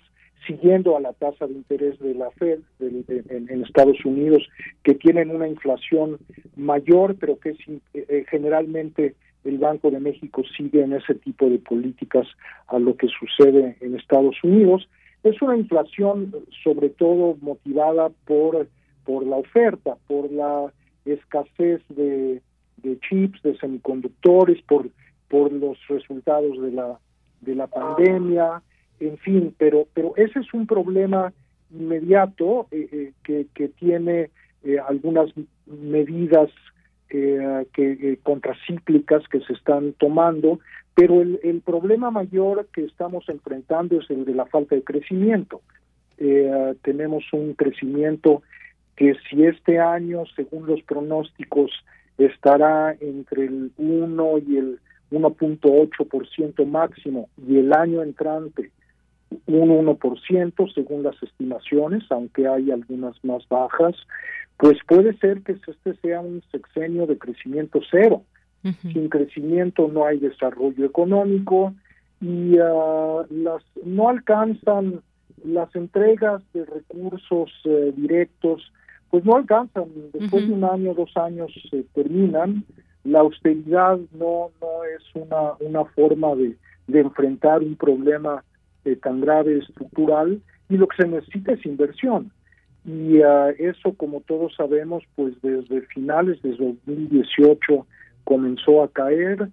siguiendo a la tasa de interés de la Fed en, Estados Unidos, que tienen una inflación mayor, pero que es, eh, generalmente el Banco de México sigue en ese tipo de políticas a lo que sucede en Estados Unidos. Es una inflación sobre todo motivada por, por la oferta, por la escasez de, de chips, de semiconductores, por, por los resultados de la, de la pandemia, en fin, pero, pero ese es un problema inmediato eh, eh, que, que tiene eh, algunas medidas que contracíclicas que se están tomando, pero el, el, problema mayor que estamos enfrentando es el de la falta de crecimiento. tenemos un crecimiento que si este año, según los pronósticos, estará entre el 1 y el 1.8% máximo y el año entrante un 1% según las estimaciones, aunque hay algunas más bajas, pues puede ser que este sea un sexenio de crecimiento cero. Sin crecimiento no hay desarrollo económico y uh, las no alcanzan las entregas de recursos eh, directos, pues no alcanzan. Después de un año, dos años se terminan. La austeridad no no es una una forma de, de enfrentar un problema eh, tan grave estructural y lo que se necesita es inversión. Y uh, eso, como todos sabemos, pues desde finales de 2018 comenzó a caer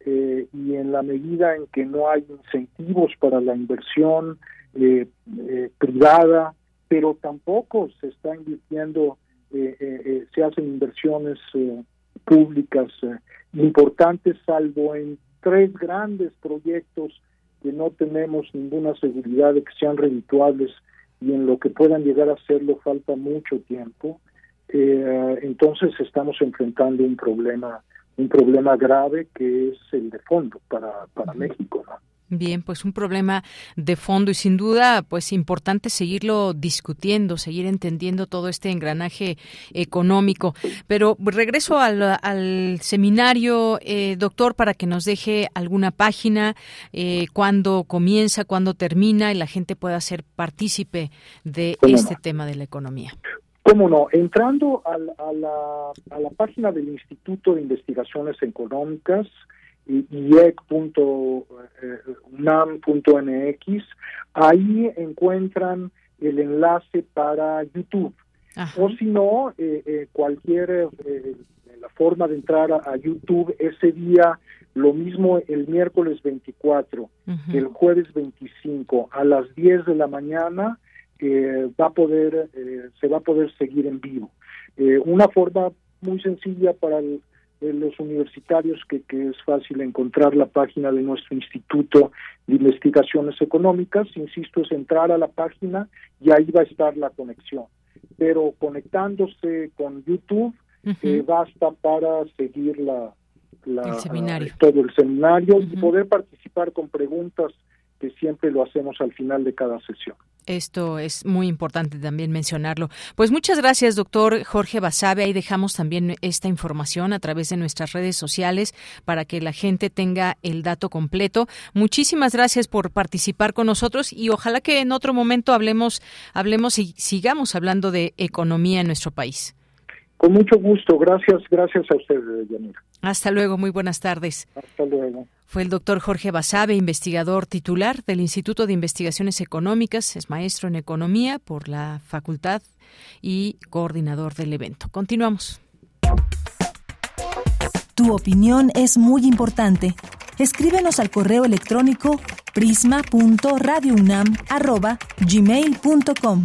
eh, y en la medida en que no hay incentivos para la inversión eh, eh privada, pero tampoco se está invirtiendo, eh, se hacen inversiones públicas importantes, salvo en tres grandes proyectos que no tenemos ninguna seguridad de que sean redituables y en lo que puedan llegar a serlo falta mucho tiempo, eh, entonces estamos enfrentando un problema un problema grave que es el de fondo para, para México. ¿no? Bien, pues un problema de fondo y sin duda, pues importante seguirlo discutiendo, seguir entendiendo todo este engranaje económico. Pero regreso al, seminario, eh, doctor, para que nos deje alguna página, eh, cuándo comienza, cuándo termina y la gente pueda ser partícipe de este tema de la economía. ¿Cómo no? Entrando a la, a la página del Instituto de Investigaciones Económicas, iec.unam.mx, ahí encuentran el enlace para YouTube. O si no, eh, eh, cualquier eh, la forma de entrar a, YouTube ese día, lo mismo el miércoles 24, el jueves 25, a las 10 de la mañana, va a poder, se va a poder seguir en vivo. una forma muy sencilla para el, los universitarios que, que, es fácil encontrar la página de nuestro Instituto de Investigaciones Económicas. Insisto, es entrar a la página y ahí va a estar la conexión. Pero conectándose con YouTube eh, basta para seguir la, la seminario. todo el seminario y poder participar con preguntas que siempre lo hacemos al final de cada sesión. Esto es muy importante también mencionarlo. Pues muchas gracias, doctor Jorge Basabe. Ahí dejamos también esta información a través de nuestras redes sociales para que la gente tenga el dato completo. Muchísimas gracias por participar con nosotros y ojalá que en otro momento hablemos, hablemos y sigamos hablando de economía en nuestro país. Con mucho gusto. Gracias, gracias a ustedes, Yanira. Hasta luego. Muy buenas tardes. Hasta luego. Fue el doctor Jorge Basabe, investigador titular del Instituto de Investigaciones Económicas, es maestro en economía por la facultad y coordinador del evento. Continuamos. Tu opinión es muy importante. Escríbenos al correo electrónico prisma.radiounam@gmail.com.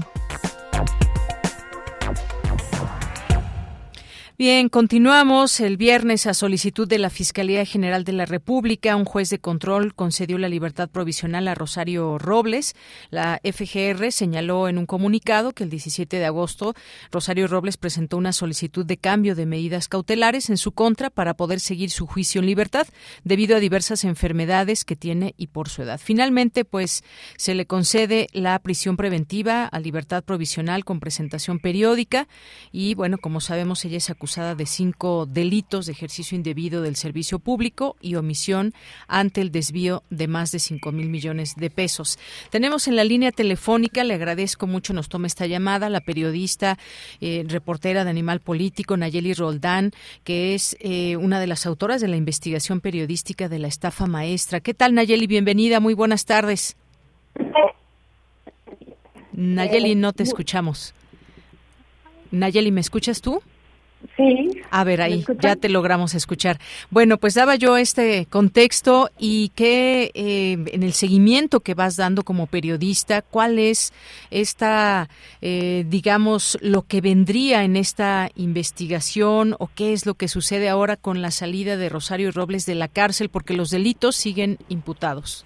Bien, continuamos. El viernes, a solicitud de la Fiscalía General de la República, un juez de control concedió la libertad provisional a Rosario Robles. La FGR señaló en un comunicado que el 17 de agosto Rosario Robles presentó una solicitud de cambio de medidas cautelares en su contra para poder seguir su juicio en libertad debido a diversas enfermedades que tiene y por su edad. Finalmente, pues se le concede la prisión preventiva a libertad provisional con presentación periódica y, bueno, como sabemos, ella es acusada acusada de cinco delitos de ejercicio indebido del servicio público y omisión ante el desvío de más de cinco mil millones de pesos. Tenemos en la línea telefónica, le agradezco mucho, nos toma esta llamada, la periodista, eh, reportera de Animal Político, Nayeli Roldán, que es eh, una de las autoras de la investigación periodística de la estafa maestra. ¿Qué tal, Nayeli? Bienvenida, muy buenas tardes. Nayeli, no te escuchamos. Nayeli, ¿me escuchas tú? Sí. A ver, ahí ya te logramos escuchar. Bueno, pues daba yo este contexto y que eh, en el seguimiento que vas dando como periodista, ¿cuál es esta, eh, digamos, lo que vendría en esta investigación o qué es lo que sucede ahora con la salida de Rosario Robles de la cárcel? Porque los delitos siguen imputados.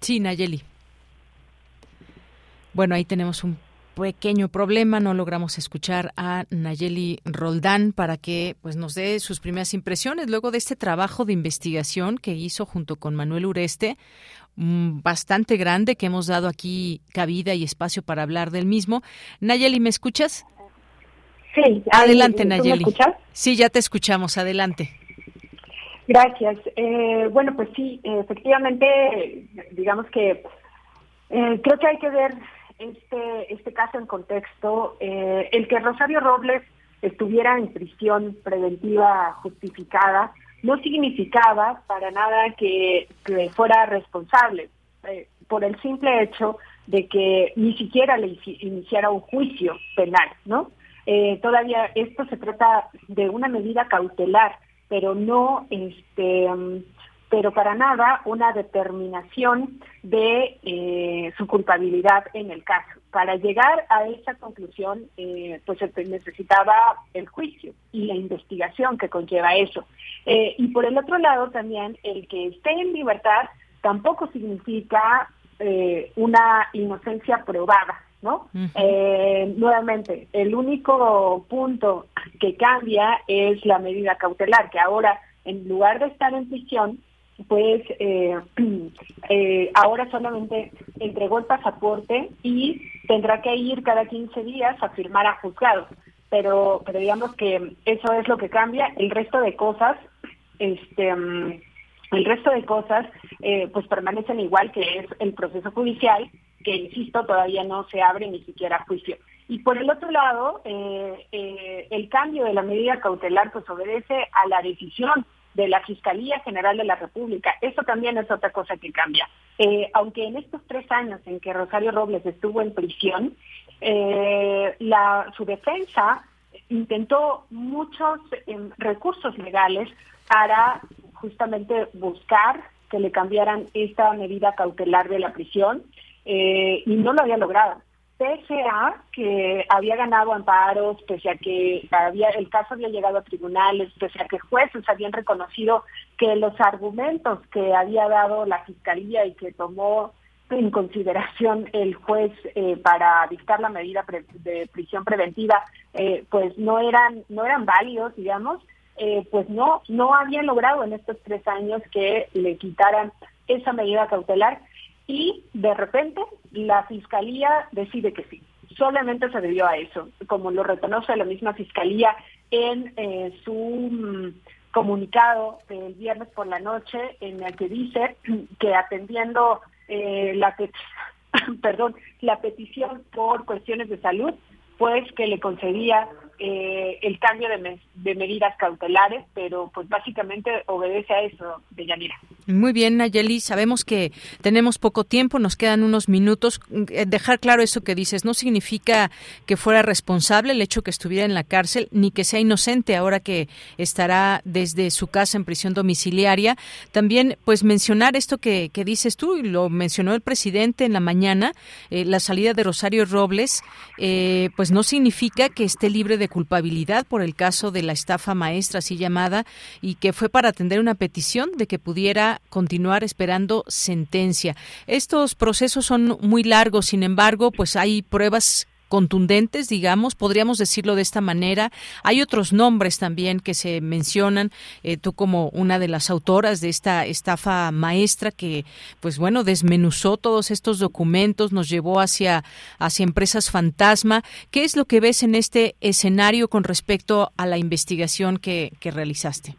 Sí, Nayeli. Bueno, ahí tenemos un pequeño problema, no logramos escuchar a Nayeli Roldán para que pues nos dé sus primeras impresiones luego de este trabajo de investigación que hizo junto con Manuel Ureste, mm, bastante grande que hemos dado aquí cabida y espacio para hablar del mismo. Nayeli, ¿me escuchas? Sí. Adelante, Nayeli. ¿Me escuchas? Sí, ya te escuchamos. Adelante. Gracias. Eh, bueno, pues sí, efectivamente, digamos que eh, creo que hay que ver este, este caso en contexto. Eh, el que Rosario Robles estuviera en prisión preventiva justificada no significaba para nada que, fuera responsable, por el simple hecho de que ni siquiera le iniciara un juicio penal, ¿no? todavía esto se trata de una medida cautelar pero no este pero para nada una determinación de eh, su culpabilidad en el caso. Para llegar a esa conclusión, eh, pues se necesitaba el juicio y la investigación que conlleva eso. Eh, y por el otro lado también, el que esté en libertad tampoco significa una inocencia probada. ¿no? eh, nuevamente, el único punto que cambia es la medida cautelar, que ahora, en lugar de estar en prisión, pues eh, <clears throat> eh, ahora solamente entregó el pasaporte y tendrá que ir cada 15 días a firmar a juzgado. Pero, pero digamos que eso es lo que cambia. El resto de cosas, este, mm, el resto de cosas, eh, pues permanecen igual que es el proceso judicial que, insisto, todavía no se abre ni siquiera juicio. Y por el otro lado, eh, eh, el cambio de la medida cautelar pues obedece a la decisión de la Fiscalía General de la República. Eso también es otra cosa que cambia. Eh, aunque en estos tres años en que Rosario Robles estuvo en prisión, la, su defensa intentó muchos em, recursos legales para justamente buscar que le cambiaran esta medida cautelar de la prisión eh, y no lo había logrado. Pese a que había ganado amparos, pese a que había, el caso había llegado a tribunales, pese a que jueces habían reconocido que los argumentos que había dado la fiscalía y que tomó en consideración el juez eh, para dictar la medida de prisión preventiva, eh, pues no eran no eran válidos, digamos, pues no no habían logrado en estos tres años que le quitaran esa medida cautelar y de repente la fiscalía decide que sí. Solamente se debió a eso, como lo reconoce la misma fiscalía en eh, su mm, comunicado del viernes por la noche, en el que dice <clears throat> que atendiendo eh, <clears throat> la petición por cuestiones de salud, pues que le concedía eh, el cambio de, medidas cautelares, pero pues básicamente obedece a eso, de Yanira. Muy bien, Nayeli, sabemos que tenemos poco tiempo, nos quedan unos minutos. Eh, dejar claro eso que dices, no significa que fuera responsable el hecho que estuviera en la cárcel, ni que sea inocente ahora que estará desde su casa en prisión domiciliaria. También, pues mencionar esto que, que dices tú, y lo mencionó el presidente en la mañana, eh, la salida de Rosario Robles, pues no significa que esté libre de culpabilidad por el caso de la estafa maestra, así llamada, y que fue para atender una petición de que pudiera continuar esperando sentencia. Estos procesos son muy largos, sin embargo, pues hay pruebas contundentes, digamos, podríamos decirlo de esta manera. Hay otros nombres también que se mencionan, eh, tú como una de las autoras de esta estafa maestra que, pues bueno, desmenuzó todos estos documentos, nos llevó hacia, hacia empresas fantasma. ¿Qué es lo que ves en este escenario con respecto a la investigación que, que realizaste?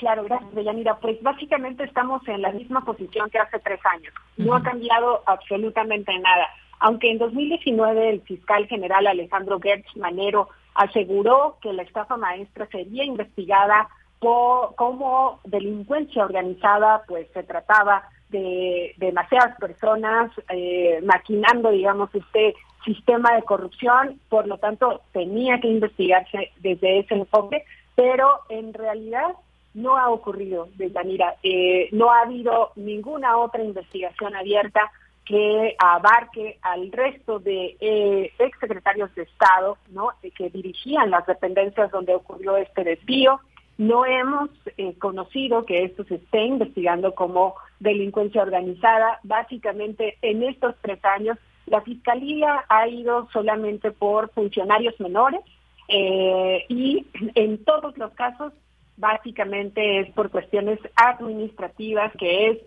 Claro, gracias, Deyanira. Pues básicamente estamos en la misma posición que hace tres años. No ha cambiado absolutamente nada. Aunque en 2019 el fiscal general Alejandro Gertz Manero aseguró que la estafa maestra sería investigada por, como delincuencia organizada, pues se trataba de demasiadas personas eh, maquinando, digamos, este sistema de corrupción, por lo tanto tenía que investigarse desde ese enfoque, pero en realidad no ha ocurrido, Deyanira. Eh, no ha habido ninguna otra investigación abierta que abarque al resto de eh, exsecretarios de Estado ¿no? que dirigían las dependencias donde ocurrió este desvío. No hemos eh, conocido que esto se esté investigando como delincuencia organizada. Básicamente, en estos tres años, la Fiscalía ha ido solamente por funcionarios menores eh, y en todos los casos básicamente es por cuestiones administrativas, que es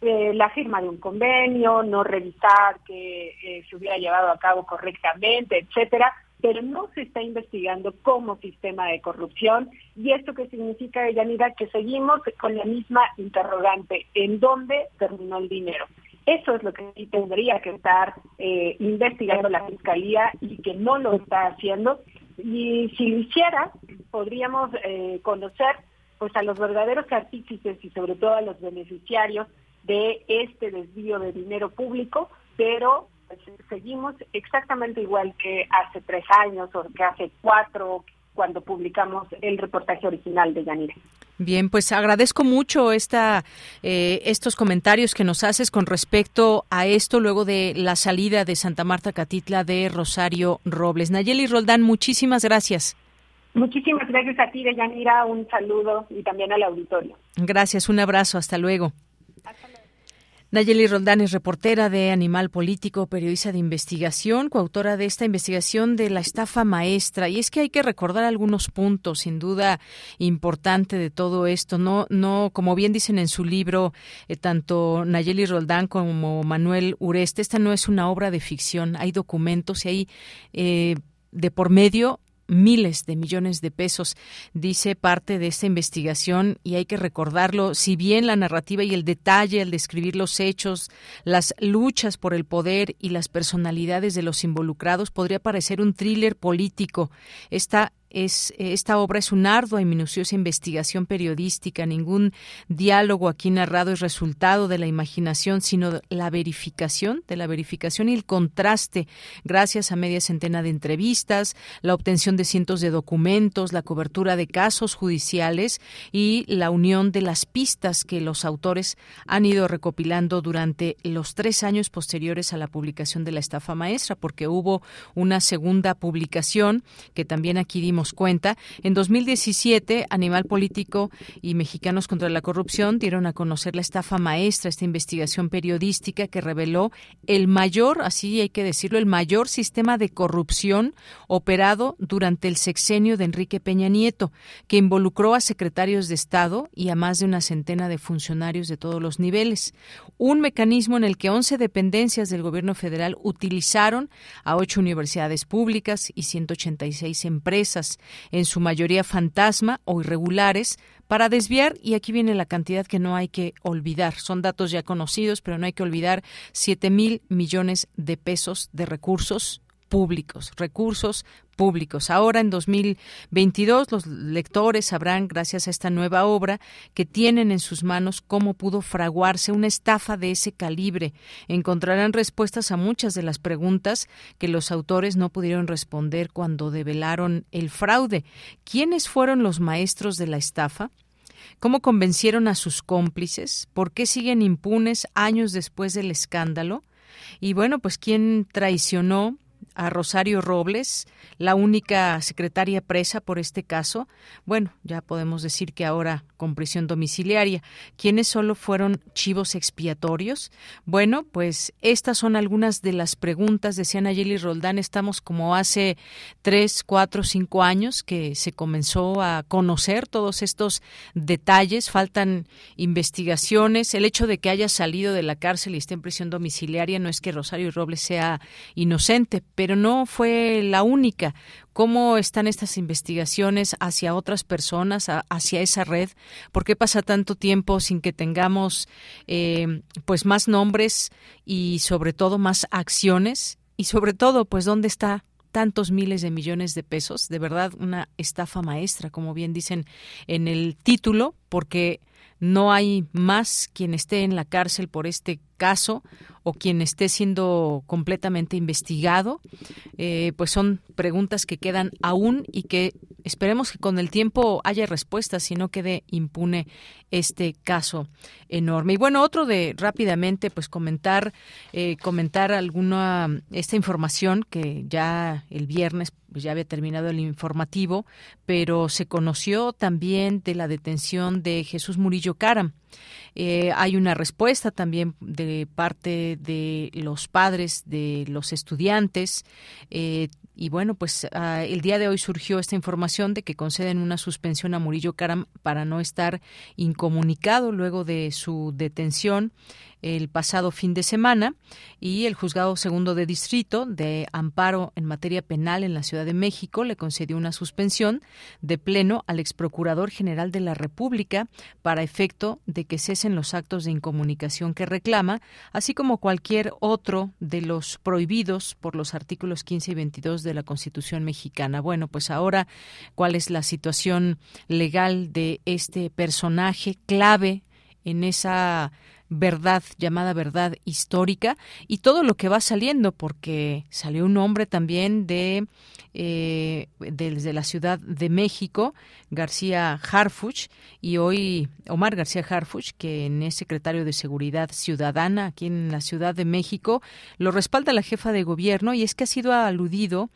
eh, la firma de un convenio, no revisar que eh, se hubiera llevado a cabo correctamente, etcétera, pero no se está investigando como sistema de corrupción. ¿Y esto qué significa, Yanira? Que seguimos con la misma interrogante, ¿en dónde terminó el dinero? Eso es lo que sí tendría que estar eh, investigando la Fiscalía y que no lo está haciendo. Y si lo hiciera, podríamos eh, conocer pues a los verdaderos artífices y sobre todo a los beneficiarios de este desvío de dinero público, pero pues, seguimos exactamente igual que hace tres años o que hace cuatro cuando publicamos el reportaje original de Yanira. Bien, pues agradezco mucho esta, eh, estos comentarios que nos haces con respecto a esto luego de la salida de Santa Marta Catitla de Rosario Robles. Nayeli Roldán, muchísimas gracias. Muchísimas gracias a ti, Deyanira. Un saludo y también al auditorio. Gracias, un abrazo. Hasta luego. Nayeli Roldán es reportera de Animal Político, periodista de investigación, coautora de esta investigación de la estafa maestra. Y es que hay que recordar algunos puntos, sin duda, importante de todo esto. No, no, como bien dicen en su libro, eh, tanto Nayeli Roldán como Manuel Ureste, esta no es una obra de ficción. Hay documentos y hay eh, de por medio miles de millones de pesos, dice parte de esta investigación y hay que recordarlo, si bien la narrativa y el detalle al describir los hechos, las luchas por el poder y las personalidades de los involucrados podría parecer un thriller político, esta es, esta obra es una ardua y minuciosa investigación periodística. Ningún diálogo aquí narrado es resultado de la imaginación, sino la verificación, de la verificación y el contraste, gracias a media centena de entrevistas, la obtención de cientos de documentos, la cobertura de casos judiciales y la unión de las pistas que los autores han ido recopilando durante los tres años posteriores a la publicación de la estafa maestra, porque hubo una segunda publicación que también aquí dimos cuenta. En 2017, Animal Político y Mexicanos contra la Corrupción dieron a conocer la estafa maestra, esta investigación periodística que reveló el mayor, así hay que decirlo, el mayor sistema de corrupción operado durante el sexenio de Enrique Peña Nieto, que involucró a secretarios de Estado y a más de una centena de funcionarios de todos los niveles. Un mecanismo en el que 11 dependencias del gobierno federal utilizaron a ocho universidades públicas y 186 empresas en su mayoría fantasma o irregulares, para desviar, y aquí viene la cantidad que no hay que olvidar, son datos ya conocidos, pero no hay que olvidar, 7 mil millones de pesos de recursos públicos, recursos públicos. Ahora, en 2022, los lectores sabrán, gracias a esta nueva obra, que tienen en sus manos cómo pudo fraguarse una estafa de ese calibre. Encontrarán respuestas a muchas de las preguntas que los autores no pudieron responder cuando develaron el fraude. ¿Quiénes fueron los maestros de la estafa? ¿Cómo convencieron a sus cómplices? ¿Por qué siguen impunes años después del escándalo? Y bueno, pues quién traicionó a Rosario Robles, la única secretaria presa por este caso. Bueno, ya podemos decir que ahora con prisión domiciliaria. ¿Quiénes solo fueron chivos expiatorios? Bueno, pues estas son algunas de las preguntas, decía Nayeli Roldán, estamos como hace tres, cuatro, cinco años que se comenzó a conocer todos estos detalles, faltan investigaciones, el hecho de que haya salido de la cárcel y esté en prisión domiciliaria no es que Rosario Robles sea inocente, pero no fue la única cómo están estas investigaciones hacia otras personas, hacia esa red, por qué pasa tanto tiempo sin que tengamos eh, pues más nombres y sobre todo más acciones y sobre todo pues dónde está tantos miles de millones de pesos, de verdad una estafa maestra, como bien dicen en el título, porque no hay más quien esté en la cárcel por este caso o quien esté siendo completamente investigado, eh, pues son preguntas que quedan aún y que esperemos que con el tiempo haya respuestas y no quede impune este caso enorme. Y bueno, otro de rápidamente, pues comentar, eh, comentar alguna esta información que ya el viernes pues ya había terminado el informativo, pero se conoció también de la detención de Jesús Murillo Caram. Eh, hay una respuesta también de parte de los padres de los estudiantes. Eh, y bueno, pues ah, el día de hoy surgió esta información de que conceden una suspensión a Murillo Caram para no estar incomunicado luego de su detención el pasado fin de semana y el juzgado segundo de distrito de amparo en materia penal en la Ciudad de México le concedió una suspensión de pleno al exprocurador general de la República para efecto de que cesen los actos de incomunicación que reclama, así como cualquier otro de los prohibidos por los artículos 15 y 22 de la Constitución mexicana. Bueno, pues ahora, ¿cuál es la situación legal de este personaje clave en esa verdad llamada verdad histórica y todo lo que va saliendo porque salió un hombre también de eh, desde la Ciudad de México, García Harfuch, y hoy Omar García Harfuch, que es secretario de Seguridad Ciudadana aquí en la Ciudad de México, lo respalda la jefa de gobierno y es que ha sido aludido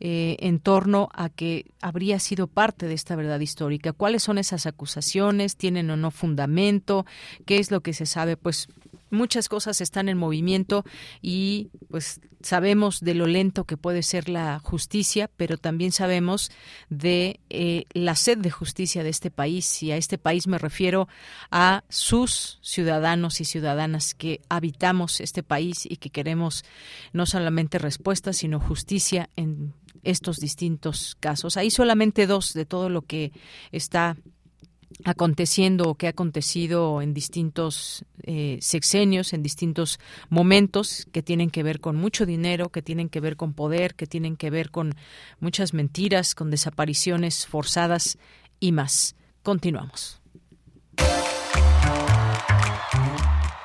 eh, en torno a que habría sido parte de esta verdad histórica. ¿Cuáles son esas acusaciones? ¿Tienen o no fundamento? ¿Qué es lo que se sabe? Pues muchas cosas están en movimiento y pues sabemos de lo lento que puede ser la justicia, pero también sabemos de eh, la sed de justicia de este país y a este país me refiero a sus ciudadanos y ciudadanas que habitamos este país y que queremos no solamente respuestas, sino justicia en estos distintos casos. Hay solamente dos de todo lo que está aconteciendo o que ha acontecido en distintos eh, sexenios, en distintos momentos que tienen que ver con mucho dinero, que tienen que ver con poder, que tienen que ver con muchas mentiras, con desapariciones forzadas y más. Continuamos.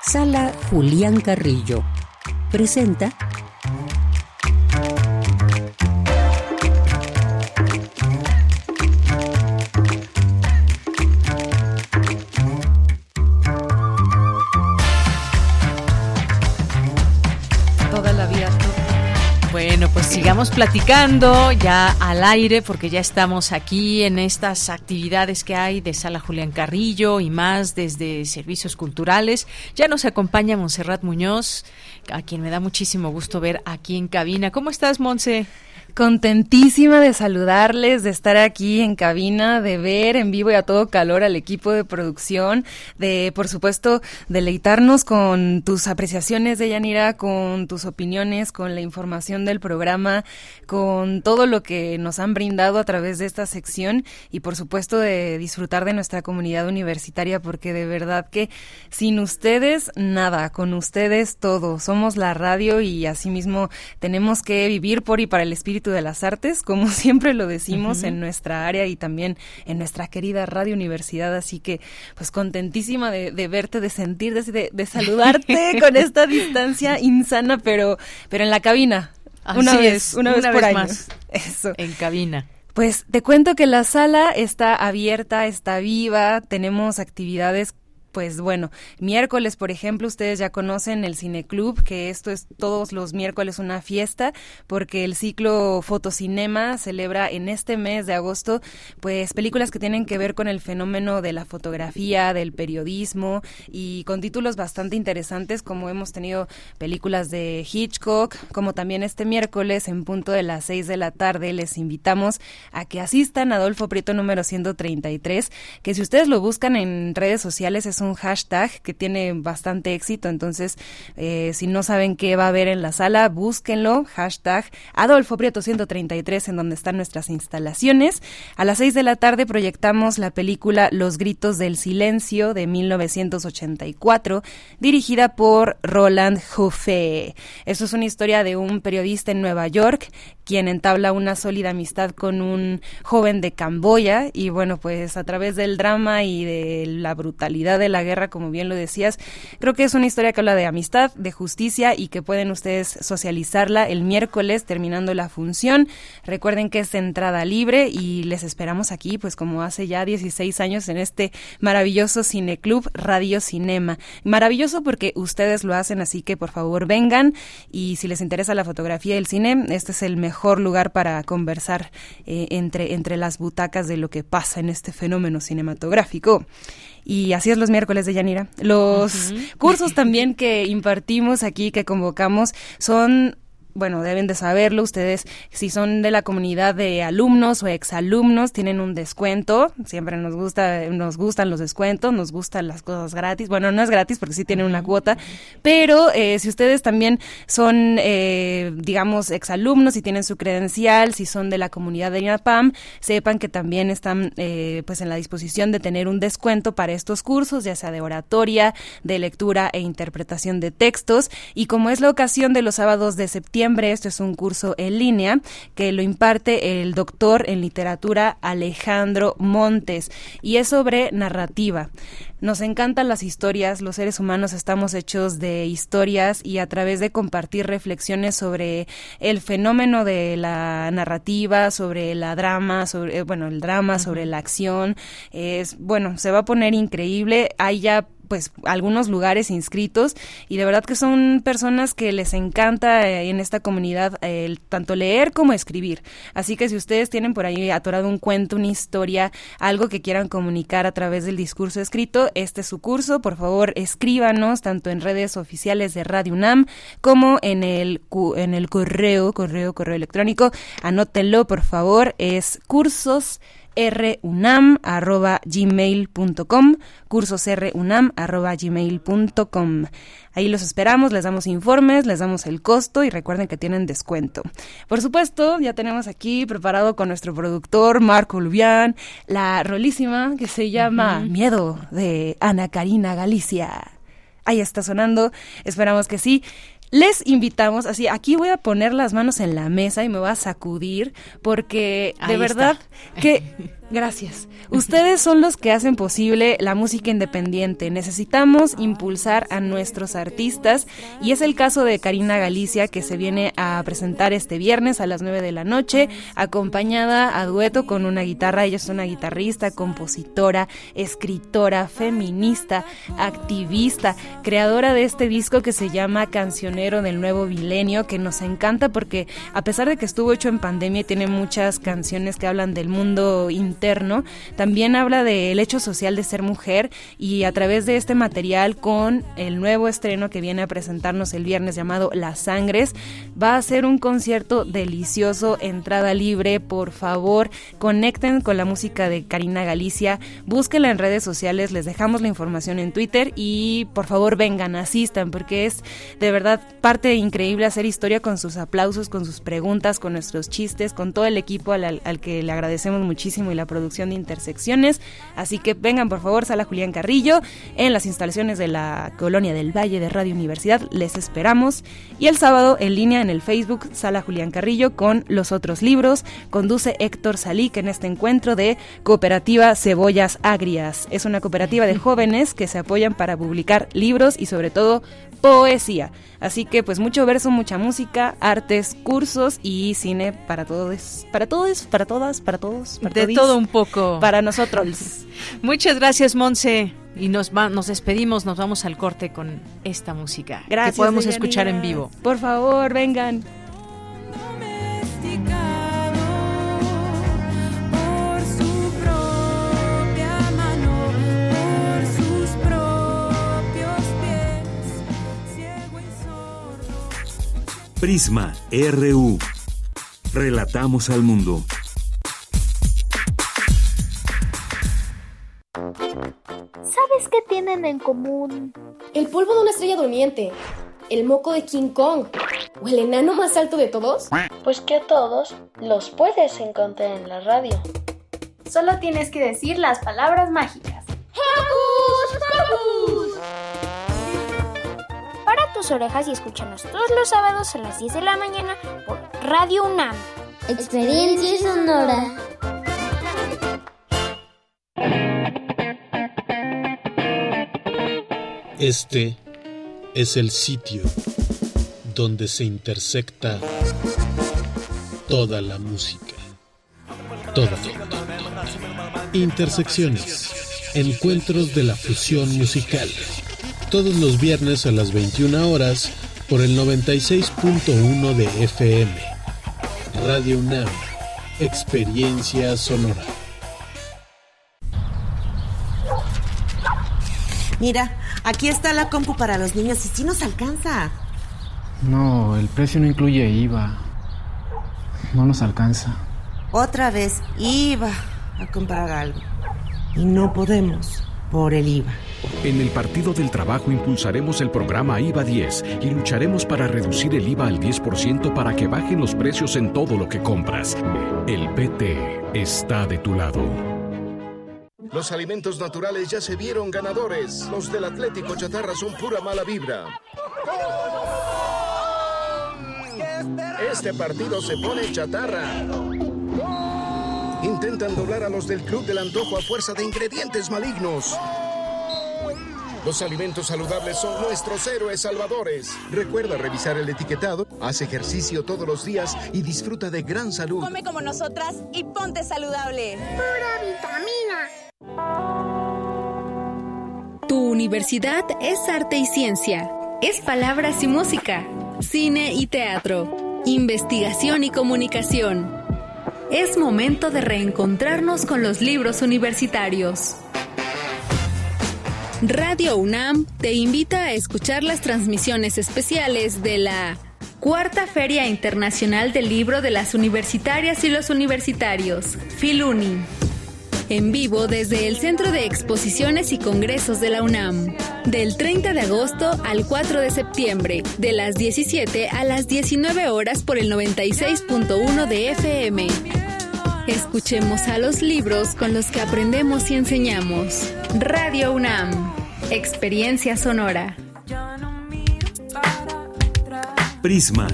Sala Julián Carrillo presenta platicando ya al aire porque ya estamos aquí en estas actividades que hay de Sala Julián Carrillo y más desde Servicios Culturales. Ya nos acompaña Monserrat Muñoz, a quien me da muchísimo gusto ver aquí en cabina. ¿Cómo estás, Monse? Contentísima de saludarles, de estar aquí en cabina, de ver en vivo y a todo calor al equipo de producción, de, por supuesto, deleitarnos con tus apreciaciones de Yanira, con tus opiniones, con la información del programa, con todo lo que nos han brindado a través de esta sección y, por supuesto, de disfrutar de nuestra comunidad universitaria, porque de verdad que sin ustedes, nada, con ustedes todo. Somos la radio y asimismo tenemos que vivir por y para el espíritu de las artes, como <laughs> siempre lo decimos en nuestra área y también en nuestra querida Radio Universidad. Así que, pues contentísima de, verte, de sentir, de, de saludarte <laughs> con esta distancia insana, pero, pero en la cabina. una vez, una, vez por Más. <laughs> Eso. En cabina. Pues te cuento que la sala está abierta, está viva, tenemos actividades pues bueno, miércoles, por ejemplo, ustedes ya conocen el Cineclub, que esto es todos los miércoles una fiesta, porque el ciclo Fotocinema celebra en este mes de agosto, pues películas que tienen que ver con el fenómeno de la fotografía, del periodismo y con títulos bastante interesantes, como hemos tenido películas de Hitchcock, como también este miércoles en punto de las seis de la tarde les invitamos a que asistan a Adolfo Prieto número 133, que si ustedes lo buscan en redes sociales es un hashtag que tiene bastante éxito, entonces eh, si no saben qué va a haber en la sala, búsquenlo, hashtag Adolfo Prieto 133 en donde están nuestras instalaciones. A las 6 de la tarde proyectamos la película Los Gritos del Silencio de 1984, dirigida por Roland Hofe. Eso es una historia de un periodista en Nueva York quien entabla una sólida amistad con un joven de Camboya y bueno, pues a través del drama y de la brutalidad de la guerra, como bien lo decías, creo que es una historia que habla de amistad, de justicia y que pueden ustedes socializarla el miércoles terminando la función. Recuerden que es entrada libre y les esperamos aquí, pues como hace ya 16 años en este maravilloso cineclub Radio Cinema. Maravilloso porque ustedes lo hacen, así que por favor vengan y si les interesa la fotografía y el cine, este es el mejor lugar para conversar eh, entre, entre las butacas de lo que pasa en este fenómeno cinematográfico. Y así es los miércoles de Yanira. Los cursos también que impartimos aquí, que convocamos, son bueno, deben de saberlo ustedes, si son de la comunidad de alumnos o exalumnos, tienen un descuento, siempre nos gusta, nos gustan los descuentos, nos gustan las cosas gratis, bueno, no es gratis porque sí tienen una cuota, pero eh, si ustedes también son, eh, digamos, exalumnos y tienen su credencial, si son de la comunidad de INAPAM, sepan que también están, eh, pues, en la disposición de tener un descuento para estos cursos, ya sea de oratoria, de lectura e interpretación de textos, y como es la ocasión de los sábados de septiembre, esto es un curso en línea que lo imparte el doctor en literatura Alejandro Montes y es sobre narrativa. Nos encantan las historias, los seres humanos estamos hechos de historias y a través de compartir reflexiones sobre el fenómeno de la narrativa, sobre la drama, sobre, eh, bueno, el drama, sobre la acción, es, bueno, se va a poner increíble. Hay ya pues algunos lugares inscritos y de verdad que son personas que les encanta eh, en esta comunidad el tanto leer como escribir. Así que si ustedes tienen por ahí atorado un cuento, una historia, algo que quieran comunicar a través del discurso escrito, este es su curso. Por favor, escríbanos tanto en redes oficiales de Radio UNAM como en el en el correo, correo, correo electrónico. Anótenlo, por favor, es cursos runam.gmail.com, cursosrunam.gmail.com. Ahí los esperamos, les damos informes, les damos el costo y recuerden que tienen descuento. Por supuesto, ya tenemos aquí preparado con nuestro productor Marco Lubián la rolísima que se llama Miedo de Ana Karina Galicia. Ahí está sonando, esperamos que sí les invitamos, así, aquí voy a poner las manos en la mesa y me voy a sacudir porque de verdad que <laughs> Gracias. Ustedes son los que hacen posible la música independiente. Necesitamos impulsar a nuestros artistas y es el caso de Karina Galicia que se viene a presentar este viernes a las 9 de la noche, acompañada a dueto con una guitarra. Ella es una guitarrista, compositora, escritora, feminista, activista, creadora de este disco que se llama Cancionero del Nuevo Milenio, que nos encanta porque a pesar de que estuvo hecho en pandemia, tiene muchas canciones que hablan del mundo interno también habla del hecho social de ser mujer y a través de este material con el nuevo estreno que viene a presentarnos el viernes llamado Las Sangres, va a ser un concierto delicioso, entrada libre, por favor, conecten con la música de Karina Galicia, búsquenla en redes sociales, les dejamos la información en Twitter y por favor vengan, asistan, porque es de verdad parte increíble hacer historia con sus aplausos, con sus preguntas, con nuestros chistes, con todo el equipo al, al que le agradecemos muchísimo y la producción de Intersecciones. Así que vengan por favor, Sala Julián Carrillo, en las instalaciones de la Colonia del Valle de Radio Universidad. Les esperamos. Y el sábado en línea en el Facebook Sala Julián Carrillo con los otros libros. Conduce Héctor Salic en este encuentro de Cooperativa Cebollas Agrias. Es una cooperativa de jóvenes que se apoyan para publicar libros y sobre todo poesía. Así que pues mucho verso, mucha música, artes, cursos y cine para todos, para todos, para todas, para todos, de todo un poco. Para nosotros. <laughs> Muchas gracias, Monse. y nos nos despedimos, nos vamos al corte con esta música Gracias, que podemos escuchar en vivo. Por favor, vengan. Prisma RU. Relatamos al mundo. ¿Sabes qué tienen en común? El polvo de una estrella durmiente, el moco de King Kong o el enano más alto de todos. Pues que a todos los puedes encontrar en la radio. Solo tienes que decir las palabras mágicas. ¡Hocus Pocus! Tus orejas y escúchanos todos los sábados a las 10 de la mañana por Radio UNAM. Experiencia sonora. Este es el sitio donde se intersecta toda la música. Toda. Intersecciones. Encuentros de la fusión musical. Todos los viernes a las 21 horas por el 96.1 de FM. Radio UNAM. Experiencia sonora. Mira, aquí está la compu para los niños y sí nos alcanza. No, el precio no incluye IVA. No nos alcanza. Otra vez iba a comprar algo. Y no podemos por el IVA. En el Partido del Trabajo impulsaremos el programa IVA 10 y lucharemos para reducir el IVA al 10% para que bajen los precios en todo lo que compras. El PT está de tu lado. Los alimentos naturales ya se vieron ganadores. Los del Atlético Chatarra son pura mala vibra. Este partido se pone chatarra. Intentan doblar a los del Club del Antojo a fuerza de ingredientes malignos. Los alimentos saludables son nuestros héroes salvadores. Recuerda revisar el etiquetado, haz ejercicio todos los días y disfruta de gran salud. Come como nosotras y ponte saludable. Pura vitamina. Tu universidad es arte y ciencia. Es palabras y música. Cine y teatro. Investigación y comunicación. Es momento de reencontrarnos con los libros universitarios. Radio UNAM te invita a escuchar las transmisiones especiales de la Cuarta Feria Internacional del Libro de las Universitarias y los Universitarios, Filuni. En vivo desde el Centro de Exposiciones y Congresos de la UNAM. Del 30 de agosto al 4 de septiembre, de las 17 a las 19 horas por el 96.1 de FM. Escuchemos a los libros con los que aprendemos y enseñamos. Radio UNAM. Experiencia sonora. Prisma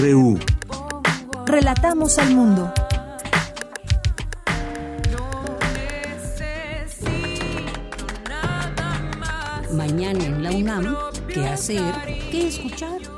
RU. Relatamos al mundo. Mañana en la UNAM, ¿qué hacer? ¿Qué escuchar?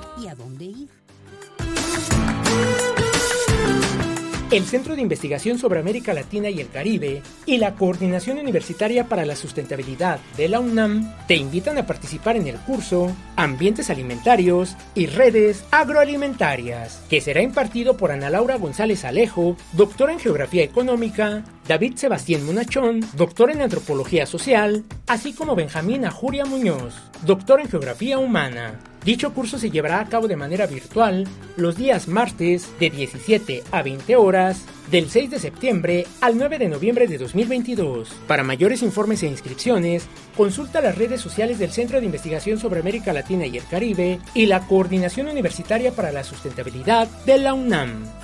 El Centro de Investigación sobre América Latina y el Caribe y la Coordinación Universitaria para la Sustentabilidad de la UNAM te invitan a participar en el curso Ambientes Alimentarios y Redes Agroalimentarias, que será impartido por Ana Laura González Alejo, doctora en Geografía Económica, David Sebastián Monachón, doctor en Antropología Social, así como Benjamín Ajuria Muñoz, doctor en Geografía Humana. Dicho curso se llevará a cabo de manera virtual los días martes de 17 a 20 horas del 6 de septiembre al 9 de noviembre de 2022. Para mayores informes e inscripciones, consulta las redes sociales del Centro de Investigación sobre América Latina y el Caribe y la Coordinación Universitaria para la Sustentabilidad de la UNAM.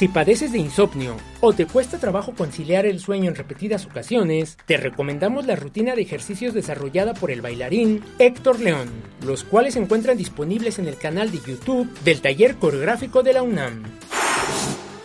Si padeces de insomnio o te cuesta trabajo conciliar el sueño en repetidas ocasiones, te recomendamos la rutina de ejercicios desarrollada por el bailarín Héctor León, los cuales se encuentran disponibles en el canal de YouTube del Taller Coreográfico de la UNAM.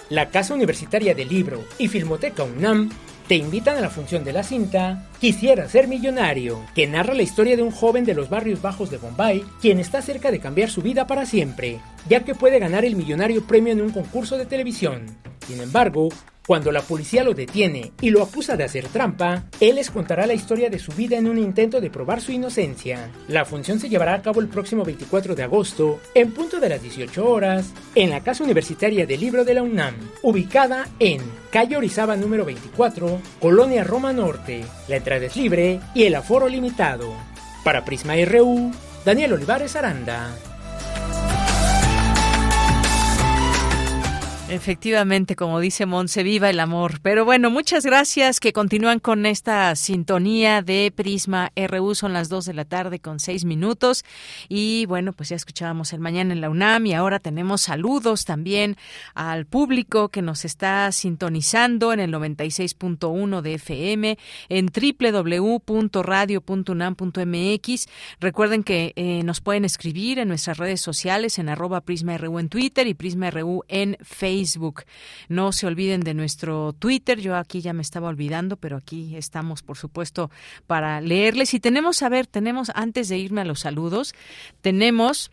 La Casa Universitaria del Libro y Filmoteca UNAM te invitan a la función de la cinta Quisiera ser millonario, que narra la historia de un joven de los barrios bajos de Bombay, quien está cerca de cambiar su vida para siempre, ya que puede ganar el millonario premio en un concurso de televisión. Sin embargo, Cuando la policía lo detiene y lo acusa de hacer trampa, él les contará la historia de su vida en un intento de probar su inocencia. La función se llevará a cabo el próximo 24 de agosto, en punto de las 18 horas, en la Casa Universitaria del Libro de la UNAM, ubicada en calle Orizaba número 24, Colonia Roma Norte. La entrada es libre y el aforo limitado. Para Prisma RU, Daniel Olivares Aranda. Efectivamente, como dice Monse, viva el amor. Pero bueno, muchas gracias que continúan con esta sintonía de Prisma RU. Son las 2 de la tarde con 6 minutos. Y bueno, pues ya escuchábamos el mañana en la UNAM y ahora tenemos saludos también al público que nos está sintonizando en el 96.1 de FM, en www.radio.unam.mx. Recuerden que eh, nos pueden escribir en nuestras redes sociales en arroba Prisma RU en Twitter y Prisma RU en Facebook. Facebook. No se olviden de nuestro Twitter. Yo aquí ya me estaba olvidando, pero aquí estamos, por supuesto, para leerles. Y tenemos, a ver, tenemos, antes de irme a los saludos, tenemos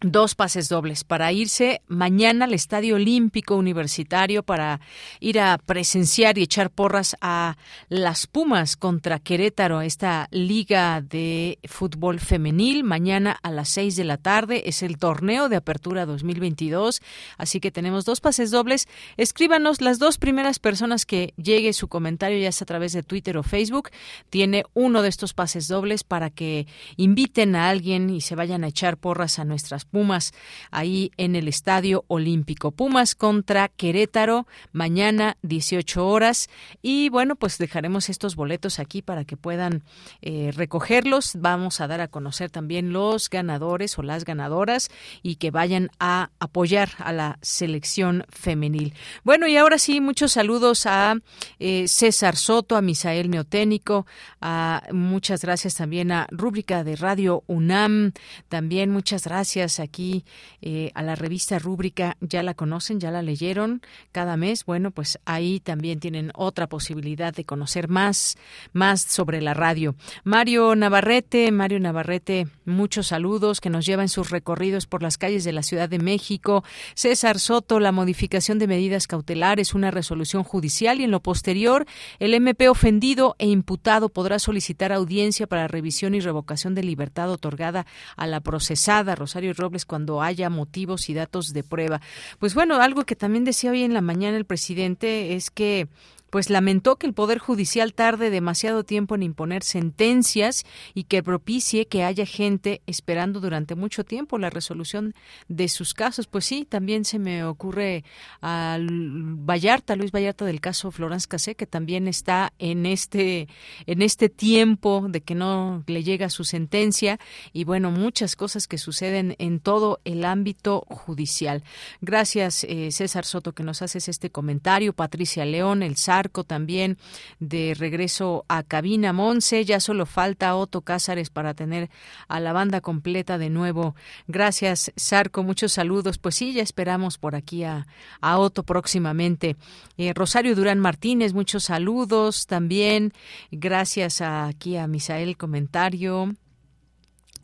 dos pases dobles para irse mañana al Estadio Olímpico Universitario para ir a presenciar y echar porras a las Pumas contra Querétaro, esta liga de fútbol femenil. Mañana a las seis de la tarde es el torneo de apertura 2022, así que tenemos dos pases dobles. Escríbanos las dos primeras personas que llegue su comentario, ya sea a través de Twitter o Facebook, tiene uno de estos pases dobles para que inviten a alguien y se vayan a echar porras a nuestras Pumas ahí en el Estadio Olímpico. Pumas contra Querétaro mañana 18 horas y bueno, pues dejaremos estos boletos aquí para que puedan eh, recogerlos. Vamos a dar a conocer también los ganadores o las ganadoras y que vayan a apoyar a la selección femenil. Bueno, y ahora sí, muchos saludos a eh, César Soto, a Misael Neoténico, a, muchas gracias también a Rúbrica de Radio UNAM, también muchas gracias aquí eh, a la revista Rúbrica, ya la conocen, ya la leyeron cada mes. Bueno, pues ahí también tienen otra posibilidad de conocer más, más sobre la radio. Mario Navarrete, Mario Navarrete, muchos saludos que nos lleva en sus recorridos por las calles de la Ciudad de México. César Soto, la modificación de medidas cautelares, una resolución judicial y en lo posterior, el MP ofendido e imputado podrá solicitar audiencia para revisión y revocación de libertad otorgada a la procesada Rosario cuando haya motivos y datos de prueba. Pues bueno, algo que también decía hoy en la mañana el presidente es que pues lamentó que el Poder Judicial tarde demasiado tiempo en imponer sentencias y que propicie que haya gente esperando durante mucho tiempo la resolución de sus casos. Pues sí, también se me ocurre al Vallarta, Luis Vallarta del caso Florence Cassé, que también está en este, en este tiempo de que no le llega su sentencia y bueno, muchas cosas que suceden en todo el ámbito judicial. Gracias, eh, César Soto, que nos haces este comentario. Patricia León, el También de regreso a cabina Monse. Ya solo falta Otto Cázares para tener a la banda completa de nuevo. Gracias, Sarco. Muchos saludos. Pues sí, ya esperamos por aquí a, a Otto próximamente. Eh, Rosario Durán Martínez, muchos saludos también. Gracias a, aquí a Misael comentario.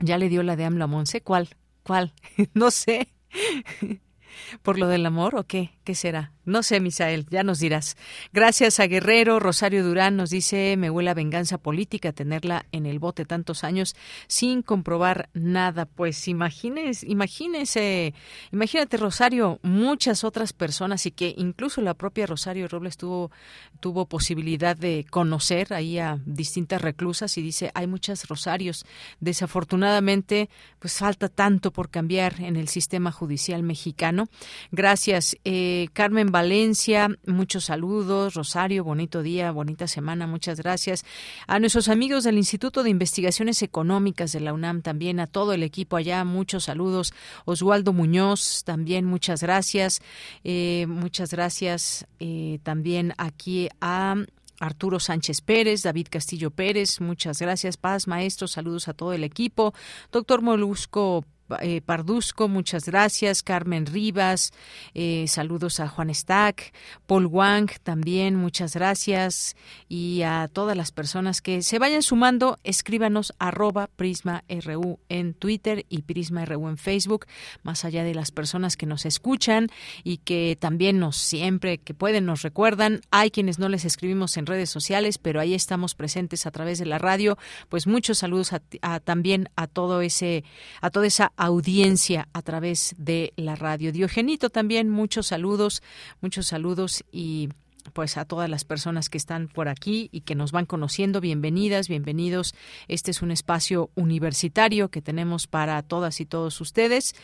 Ya le dio la de AMLA Monse. ¿Cuál? ¿Cuál? <laughs> no sé. <laughs> ¿Por lo del amor o qué? ¿Qué será? No sé, Misael, ya nos dirás. Gracias a Guerrero, Rosario Durán nos dice, me huele a venganza política tenerla en el bote tantos años sin comprobar nada. Pues imagínese, imagínese, imagínate, Rosario, muchas otras personas y que incluso la propia Rosario Robles tuvo, tuvo posibilidad de conocer ahí a distintas reclusas y dice, hay muchas Rosarios. Desafortunadamente, pues falta tanto por cambiar en el sistema judicial mexicano. Gracias, eh, Carmen Valencia, muchos saludos. Rosario, bonito día, bonita semana, muchas gracias. A nuestros amigos del Instituto de Investigaciones Económicas de la UNAM, también a todo el equipo allá, muchos saludos. Oswaldo Muñoz, también muchas gracias. Eh, muchas gracias eh, también aquí a Arturo Sánchez Pérez, David Castillo Pérez, muchas gracias. Paz, maestro, saludos a todo el equipo. Doctor Molusco eh, Parduzco, muchas gracias. Carmen Rivas, eh, saludos a Juan Stack. Paul Wang, también muchas gracias. Y a todas las personas que se vayan sumando, escríbanos arroba Prisma RU en Twitter y Prisma RU en Facebook, más allá de las personas que nos escuchan y que también nos siempre que pueden nos recuerdan. Hay quienes no les escribimos en redes sociales, pero ahí estamos presentes a través de la radio. Pues muchos saludos también a todo ese, a toda esa audiencia a través de la radio. Diogenito también, muchos saludos, muchos saludos y pues a todas las personas que están por aquí y que nos van conociendo, bienvenidas, bienvenidos. Este es un espacio universitario que tenemos para todas y todos ustedes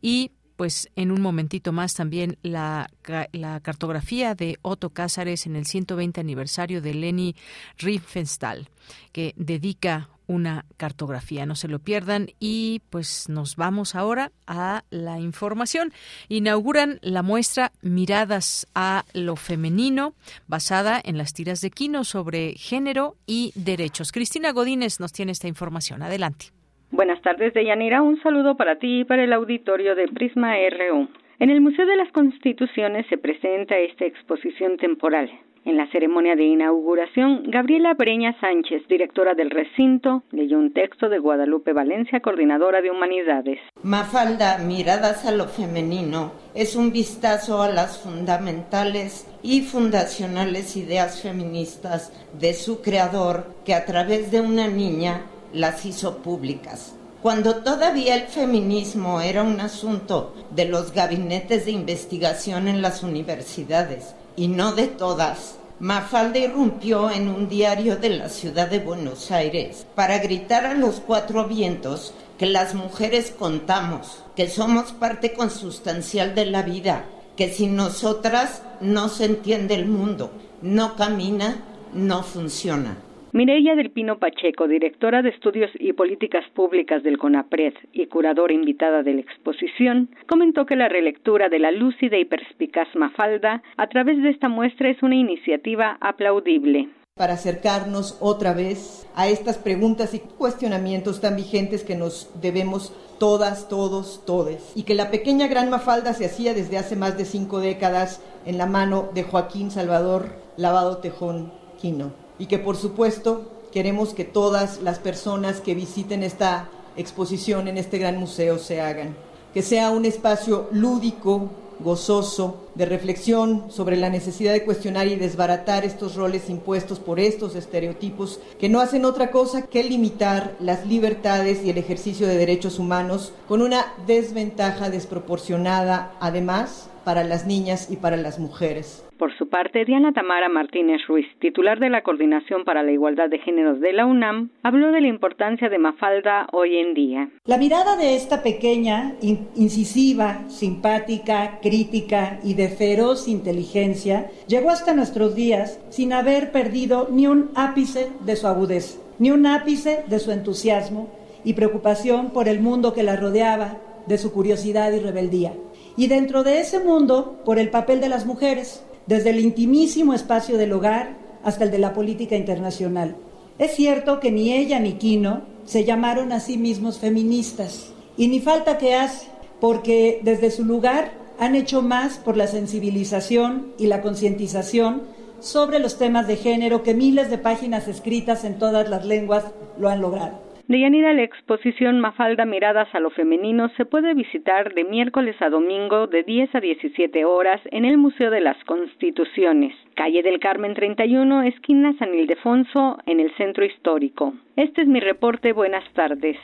y pues en un momentito más también la, la cartografía de Otto Cázares en el 120 aniversario de Leni Riefenstahl, que dedica una cartografía. No se lo pierdan y pues nos vamos ahora a la información. Inauguran la muestra Miradas a lo femenino basada en las tiras de Quino sobre género y derechos. Cristina Godínez nos tiene esta información. Adelante. Buenas tardes, Deyanira. Un saludo para ti y para el auditorio de Prisma RU. En el Museo de las Constituciones se presenta esta exposición temporal. En la ceremonia de inauguración, Gabriela Breña Sánchez, directora del recinto, leyó un texto de Guadalupe Valencia, coordinadora de Humanidades. Mafalda, miradas a lo femenino, es un vistazo a las fundamentales y fundacionales ideas feministas de su creador que a través de una niña las hizo públicas. Cuando todavía el feminismo era un asunto de los gabinetes de investigación en las universidades y no de todas, Mafalda irrumpió en un diario de la ciudad de Buenos Aires para gritar a los cuatro vientos que las mujeres contamos, que somos parte consustancial de la vida, que sin nosotras no se entiende el mundo, no camina, no funciona. Mireya del Pino Pacheco, directora de Estudios y Políticas Públicas del CONAPRED y curadora invitada de la exposición, comentó que la relectura de la lúcida y perspicaz Mafalda a través de esta muestra es una iniciativa aplaudible para acercarnos otra vez a estas preguntas y cuestionamientos tan vigentes que nos debemos todas, todos, todes. Y que la pequeña gran Mafalda se hacía desde hace más de cinco décadas en la mano de Joaquín Salvador Lavado Tejón Quino y que por supuesto queremos que todas las personas que visiten esta exposición en este gran museo se hagan. Que sea un espacio lúdico, gozoso, de reflexión sobre la necesidad de cuestionar y desbaratar estos roles impuestos por estos estereotipos que no hacen otra cosa que limitar las libertades y el ejercicio de derechos humanos con una desventaja desproporcionada, además, para las niñas y para las mujeres. Por su parte, Diana Tamara Martínez Ruiz, titular de la Coordinación para la Igualdad de Géneros de la UNAM, habló de la importancia de Mafalda hoy en día. La mirada de esta pequeña, incisiva, simpática, crítica y de feroz inteligencia llegó hasta nuestros días sin haber perdido ni un ápice de su agudeza, ni un ápice de su entusiasmo y preocupación por el mundo que la rodeaba, de su curiosidad y rebeldía. Y dentro de ese mundo, por el papel de las mujeres, desde el intimísimo espacio del hogar hasta el de la política internacional. Es cierto que ni ella ni Quino se llamaron a sí mismos feministas, y ni falta que hace, porque desde su lugar han hecho más por la sensibilización y la concientización sobre los temas de género que miles de páginas escritas en todas las lenguas lo han logrado. De Yanira, la exposición Mafalda Miradas a lo Femenino se puede visitar de miércoles a domingo de 10 a 17 horas en el Museo de las Constituciones, calle del Carmen 31, esquina San Ildefonso, en el Centro Histórico. Este es mi reporte. Buenas tardes.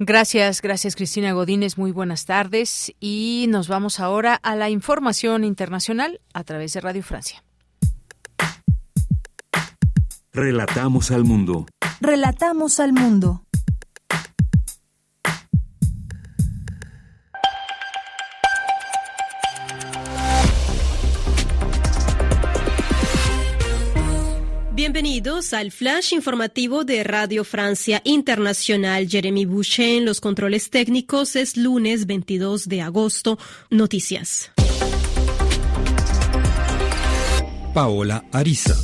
Gracias, gracias Cristina Godínez. Muy buenas tardes. Y nos vamos ahora a la información internacional a través de Radio Francia. Relatamos al mundo. Relatamos al mundo. Bienvenidos al flash informativo de Radio Francia Internacional. Jeremy Boucher en los controles técnicos es lunes 22 de agosto. Noticias. Paola Ariza.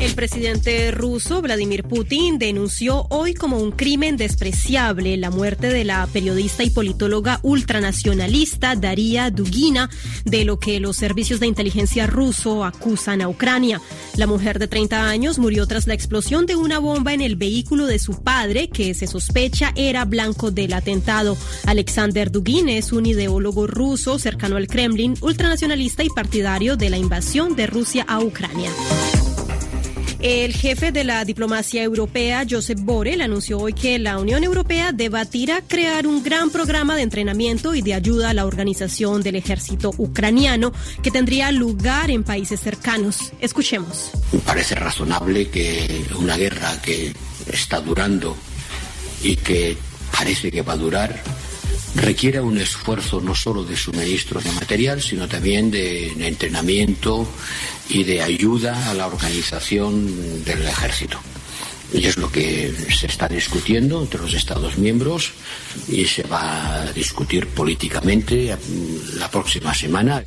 El presidente ruso Vladimir Putin denunció hoy como un crimen despreciable la muerte de la periodista y politóloga ultranacionalista Daria Dugina, de lo que los servicios de inteligencia ruso acusan a Ucrania. La mujer de 30 años murió tras la explosión de una bomba en el vehículo de su padre, que se sospecha era blanco del atentado. Alexander Dugin es un ideólogo ruso cercano al Kremlin, ultranacionalista y partidario de la invasión de Rusia a Ucrania. El jefe de la diplomacia europea, Josep Borrell, anunció hoy que la Unión Europea debatirá crear un gran programa de entrenamiento y de ayuda a la organización del ejército ucraniano que tendría lugar en países cercanos. Escuchemos. Parece razonable que una guerra que está durando y que parece que va a durar requiera un esfuerzo no solo de suministro de material, sino también de entrenamiento y de ayuda a la organización del ejército. Y es lo que se está discutiendo entre los Estados miembros y se va a discutir políticamente la próxima semana.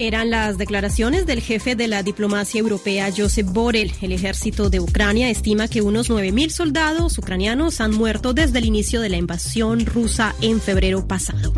Eran las declaraciones del jefe de la diplomacia europea, Josep Borrell. El ejército de Ucrania estima que unos 9.000 soldados ucranianos han muerto desde el inicio de la invasión rusa en febrero pasado.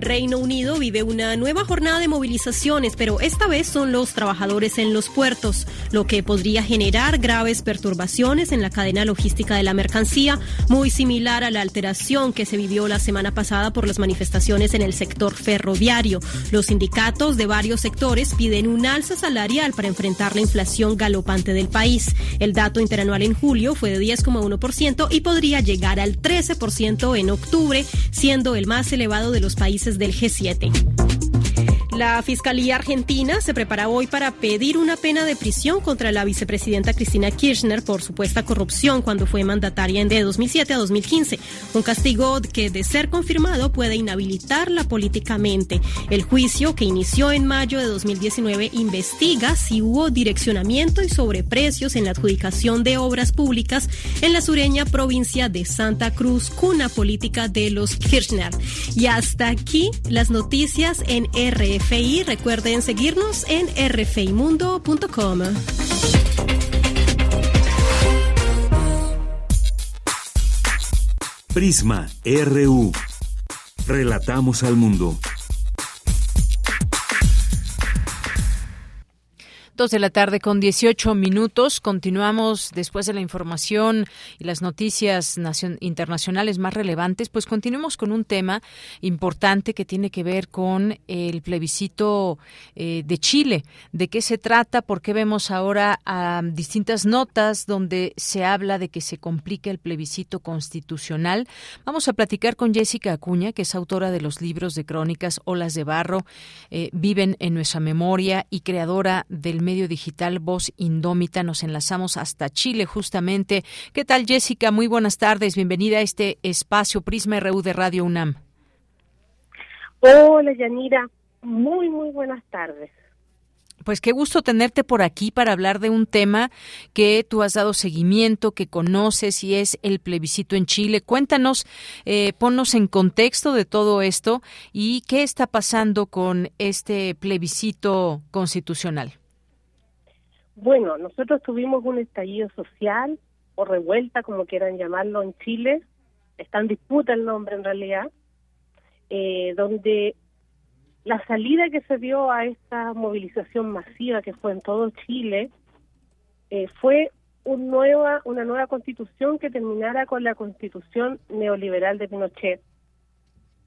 Reino Unido vive una nueva jornada de movilizaciones, pero esta vez son los trabajadores en los puertos, lo que podría generar graves perturbaciones en la cadena logística de la mercancía, muy similar a la alteración que se vivió la semana pasada por las manifestaciones en el sector ferroviario. Los sindicatos de varios sectores piden un alza salarial para enfrentar la inflación galopante del país. El dato interanual en julio fue de 10,1% y podría llegar al 13% en octubre, siendo el más elevado de los países del G7. La Fiscalía Argentina se prepara hoy para pedir una pena de prisión contra la vicepresidenta Cristina Kirchner por supuesta corrupción cuando fue mandataria de 2007 a 2015. Un castigo que, de ser confirmado, puede inhabilitarla políticamente. El juicio, que inició en mayo de 2019, investiga si hubo direccionamiento y sobreprecios en la adjudicación de obras públicas en la sureña provincia de Santa Cruz, cuna política de los Kirchner. Y hasta aquí las noticias en RF Recuerden seguirnos en rfimundo.com. Prisma RU. Relatamos al mundo. Dos de la tarde con 18 minutos. Continuamos después de la información y las noticias internacionales más relevantes. Pues continuemos con un tema importante que tiene que ver con el plebiscito eh, de Chile. ¿De qué se trata? ¿Por qué vemos ahora distintas notas donde se habla de que se complica el plebiscito constitucional? Vamos a platicar con Jessica Acuña, que es autora de los libros de crónicas Olas de Barro, eh, Viven en nuestra memoria y creadora del medio digital Voz Indómita. Nos enlazamos hasta Chile justamente. ¿Qué tal Jessica? Muy buenas tardes. Bienvenida a este espacio Prisma RU de Radio UNAM. Hola Yanira. Muy, muy buenas tardes. Pues qué gusto tenerte por aquí para hablar de un tema que tú has dado seguimiento, que conoces y es el plebiscito en Chile. Cuéntanos, eh, ponnos en contexto de todo esto y qué está pasando con este plebiscito constitucional. Bueno, nosotros tuvimos un estallido social o revuelta, como quieran llamarlo, en Chile. Está en disputa el nombre en realidad, eh, donde la salida que se dio a esta movilización masiva que fue en todo Chile eh, fue un nueva, una nueva constitución que terminara con la constitución neoliberal de Pinochet,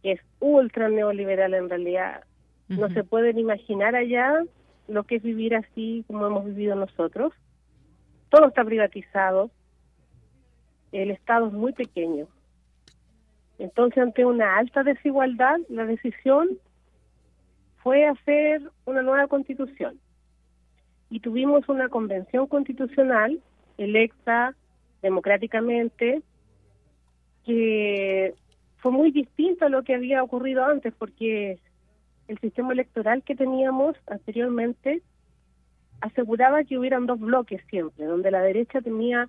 que es ultra neoliberal en realidad. No se pueden imaginar allá lo que es vivir así como hemos vivido nosotros. Todo está privatizado, el Estado es muy pequeño. Entonces, ante una alta desigualdad, la decisión fue hacer una nueva constitución. Y tuvimos una convención constitucional electa democráticamente que fue muy distinta a lo que había ocurrido antes, porque el sistema electoral que teníamos anteriormente aseguraba que hubieran dos bloques siempre, donde la derecha tenía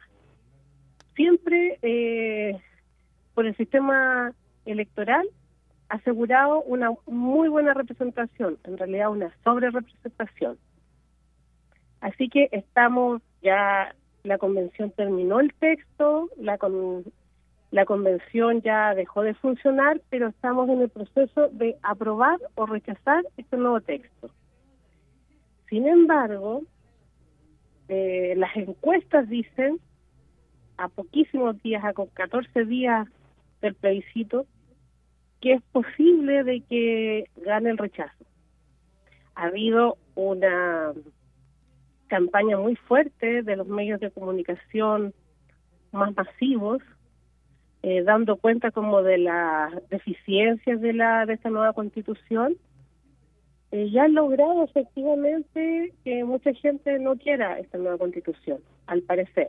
siempre eh, por el sistema electoral asegurado una muy buena representación, en realidad una sobre representación. Así que estamos ya, la convención terminó el texto, la, con, la convención ya dejó de funcionar, pero estamos en el proceso de aprobar o rechazar este nuevo texto. Sin embargo, eh, las encuestas dicen, a poquísimos días, a 14 días del plebiscito, que es posible de que gane el rechazo. Ha habido una campaña muy fuerte de los medios de comunicación más masivos, eh, dando cuenta como de las deficiencias de la de esta nueva constitución, eh, ya han logrado efectivamente que mucha gente no quiera esta nueva constitución, al parecer.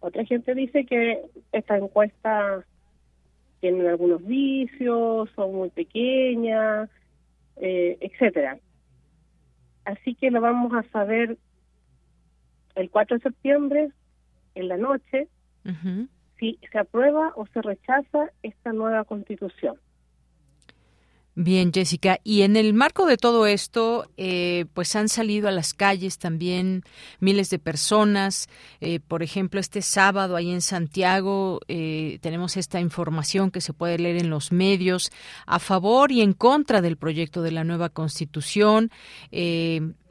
Otra gente dice que esta encuesta tienen algunos vicios, son muy pequeñas, eh, etcétera. Así que lo vamos a saber el 4 de septiembre, en la noche, si se aprueba o se rechaza esta nueva constitución. Bien, Jessica. Y en el marco de todo esto, eh, pues han salido a las calles también miles de personas. Eh, por ejemplo, este sábado ahí en Santiago eh, tenemos esta información que se puede leer en los medios a favor y en contra del proyecto de la nueva Constitución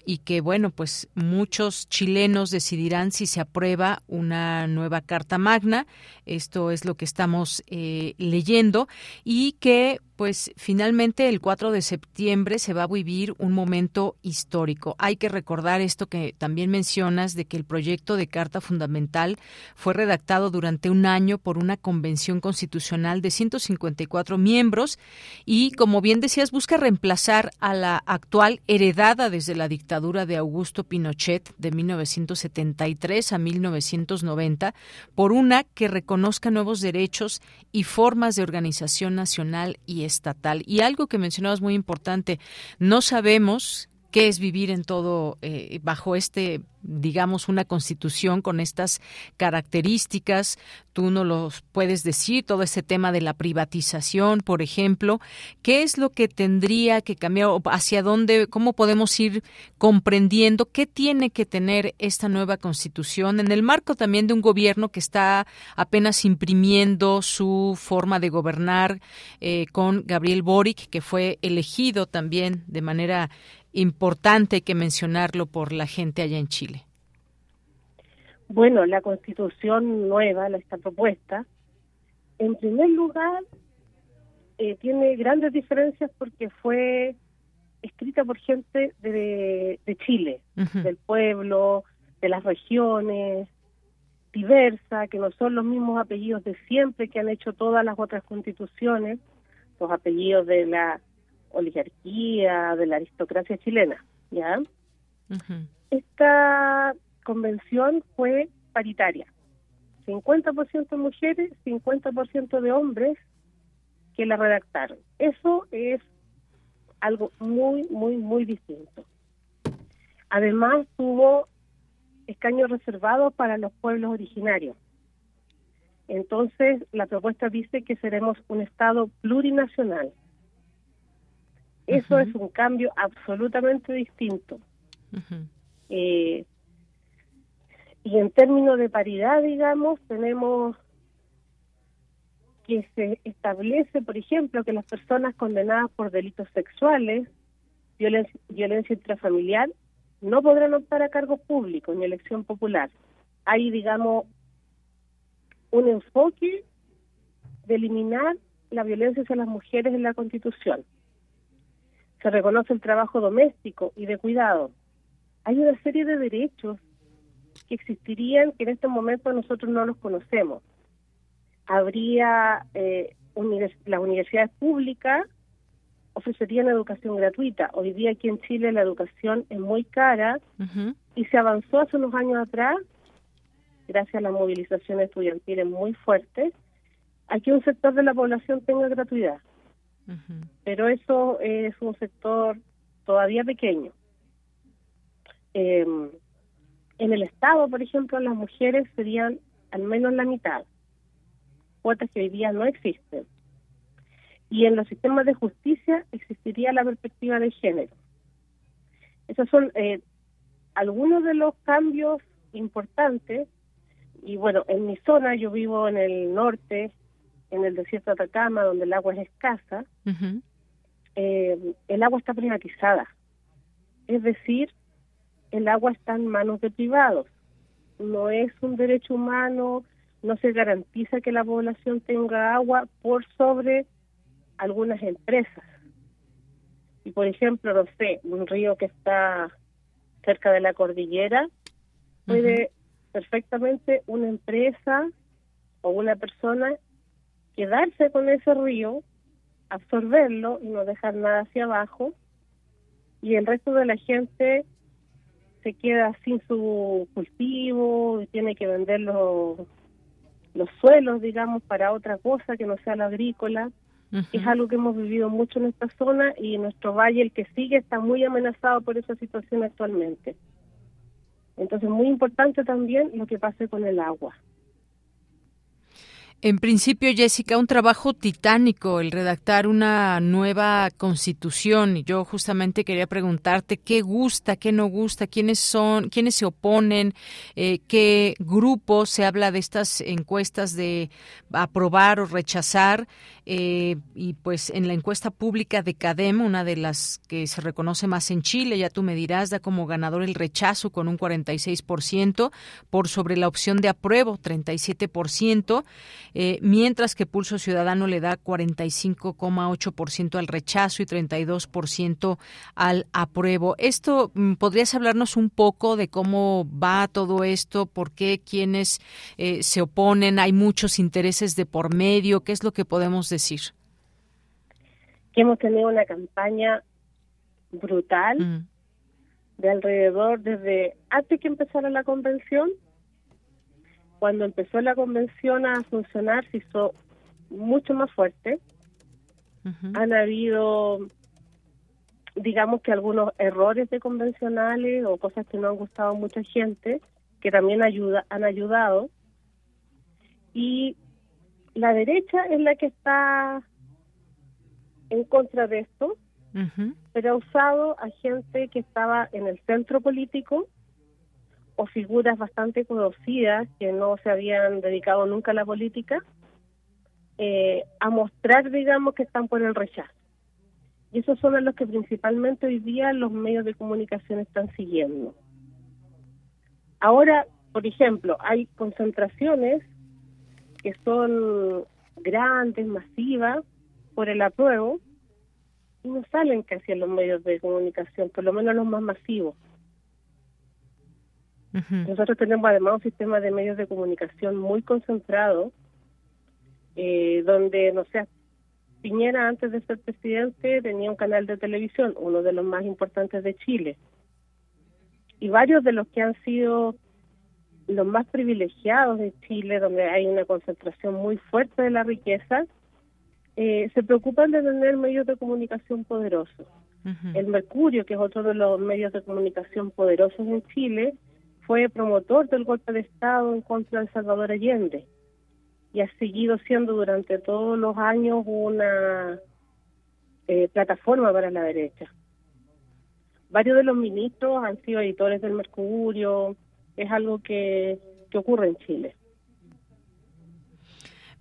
y que bueno pues muchos chilenos decidirán si se aprueba una nueva carta magna. Esto es lo que estamos eh, leyendo. Y que pues finalmente el 4 de septiembre se va a vivir un momento histórico. Hay que recordar esto que también mencionas de que el proyecto de Carta Fundamental fue redactado durante un año por una convención constitucional de 154 miembros y, como bien decías, busca reemplazar a la actual heredada desde la dictadura de Augusto Pinochet de 1973 a 1990 por una que reconozca nuevos derechos y formas de organización nacional y estatal. Y algo que mencionabas muy importante, no sabemos qué es vivir en todo eh, bajo este digamos una constitución con estas características. Tú no lo puedes decir todo ese tema de la privatización por ejemplo. Qué es lo que tendría que cambiar hacia dónde cómo podemos ir comprendiendo qué tiene que tener esta nueva constitución en el marco también de un gobierno que está apenas imprimiendo su forma de gobernar eh, con Gabriel Boric que fue elegido también de manera importante que mencionarlo por la gente allá en Chile? Bueno, la constitución nueva, la esta propuesta, en primer lugar, eh, tiene grandes diferencias porque fue escrita por gente de, Chile, del pueblo, de las regiones, diversa, que no son los mismos apellidos de siempre que han hecho todas las otras constituciones, los apellidos de la oligarquía, de la aristocracia chilena, ¿ya? Esta convención fue paritaria. 50% mujeres, 50% de hombres que la redactaron. Eso es algo muy, muy, muy distinto. Además, tuvo escaños reservados para los pueblos originarios. Entonces, la propuesta dice que seremos un Estado plurinacional. Eso es un cambio absolutamente distinto. Eh, y en términos de paridad, digamos, tenemos que se establece, por ejemplo, que las personas condenadas por delitos sexuales, violencia, violencia intrafamiliar, no podrán optar a cargos públicos ni elección popular. Hay, digamos, un enfoque de eliminar la violencia hacia las mujeres en la Constitución se reconoce el trabajo doméstico y de cuidado. Hay una serie de derechos que existirían que en este momento nosotros no los conocemos. Habría eh, las universidades públicas ofrecerían educación gratuita. Hoy día aquí en Chile la educación es muy cara y se avanzó hace unos años atrás, gracias a la movilización estudiantil muy fuerte, a que un sector de la población tenga gratuidad pero eso es un sector todavía pequeño. Em, en el Estado, por ejemplo, las mujeres serían al menos la mitad, cuotas que hoy día no existen. Y en los sistemas de justicia existiría la perspectiva de género. Esas son eh, algunos de los cambios importantes, y bueno, en mi zona yo vivo en el norte, en el desierto de Atacama, donde el agua es escasa, eh, el agua está privatizada. Es decir, el agua está en manos de privados. No es un derecho humano, no se garantiza que la población tenga agua por sobre algunas empresas. Y por ejemplo, no sé, un río que está cerca de la cordillera, puede perfectamente una empresa o una persona quedarse con ese río, absorberlo y no dejar nada hacia abajo, y el resto de la gente se queda sin su cultivo y tiene que vender los, los suelos, digamos, para otra cosa que no sea la agrícola. Es algo que hemos vivido mucho en esta zona y nuestro valle, el que sigue, está muy amenazado por esa situación actualmente. Entonces, muy importante también lo que pase con el agua. En principio, Jessica, un trabajo titánico el redactar una nueva constitución. Y yo justamente quería preguntarte qué gusta, qué no gusta, quiénes son, quiénes se oponen, eh, qué grupo se habla de estas encuestas de aprobar o rechazar. Eh, y pues en la encuesta pública de CADEM, una de las que se reconoce más en Chile, ya tú me dirás, da como ganador el rechazo con un 46%, por sobre la opción de apruebo, 37%, eh, mientras que Pulso Ciudadano le da 45,8% al rechazo y 32% al apruebo. Esto, mm, ¿podrías hablarnos un poco de cómo va todo esto? ¿Por qué quienes eh, se oponen? ¿Hay muchos intereses de por medio? ¿Qué es lo que podemos decir? decir? Que hemos tenido una campaña brutal mm. de alrededor desde antes que empezara la convención. Cuando empezó la convención a funcionar se hizo mucho más fuerte. Han habido, digamos que algunos errores de convencionales o cosas que no han gustado a mucha gente, que también ayuda, han ayudado. Y la derecha es la que está en contra de esto, pero ha usado a gente que estaba en el centro político o figuras bastante conocidas que no se habían dedicado nunca a la política, eh, a mostrar, digamos, que están por el rechazo. Y esos son los que principalmente hoy día los medios de comunicación están siguiendo. Ahora, por ejemplo, hay concentraciones que son grandes, masivas, por el apruebo, y no salen casi en los medios de comunicación, por lo menos los más masivos. Nosotros tenemos además un sistema de medios de comunicación muy concentrado, eh, donde, no sé, Piñera antes de ser presidente tenía un canal de televisión, uno de los más importantes de Chile. Y varios de los que han sido los más privilegiados de Chile, donde hay una concentración muy fuerte de la riqueza, eh, se preocupan de tener medios de comunicación poderosos. El Mercurio, que es otro de los medios de comunicación poderosos en Chile, fue promotor del golpe de Estado en contra de Salvador Allende y ha seguido siendo durante todos los años una eh, plataforma para la derecha. Varios de los ministros han sido editores del Mercurio, es algo que, que ocurre en Chile.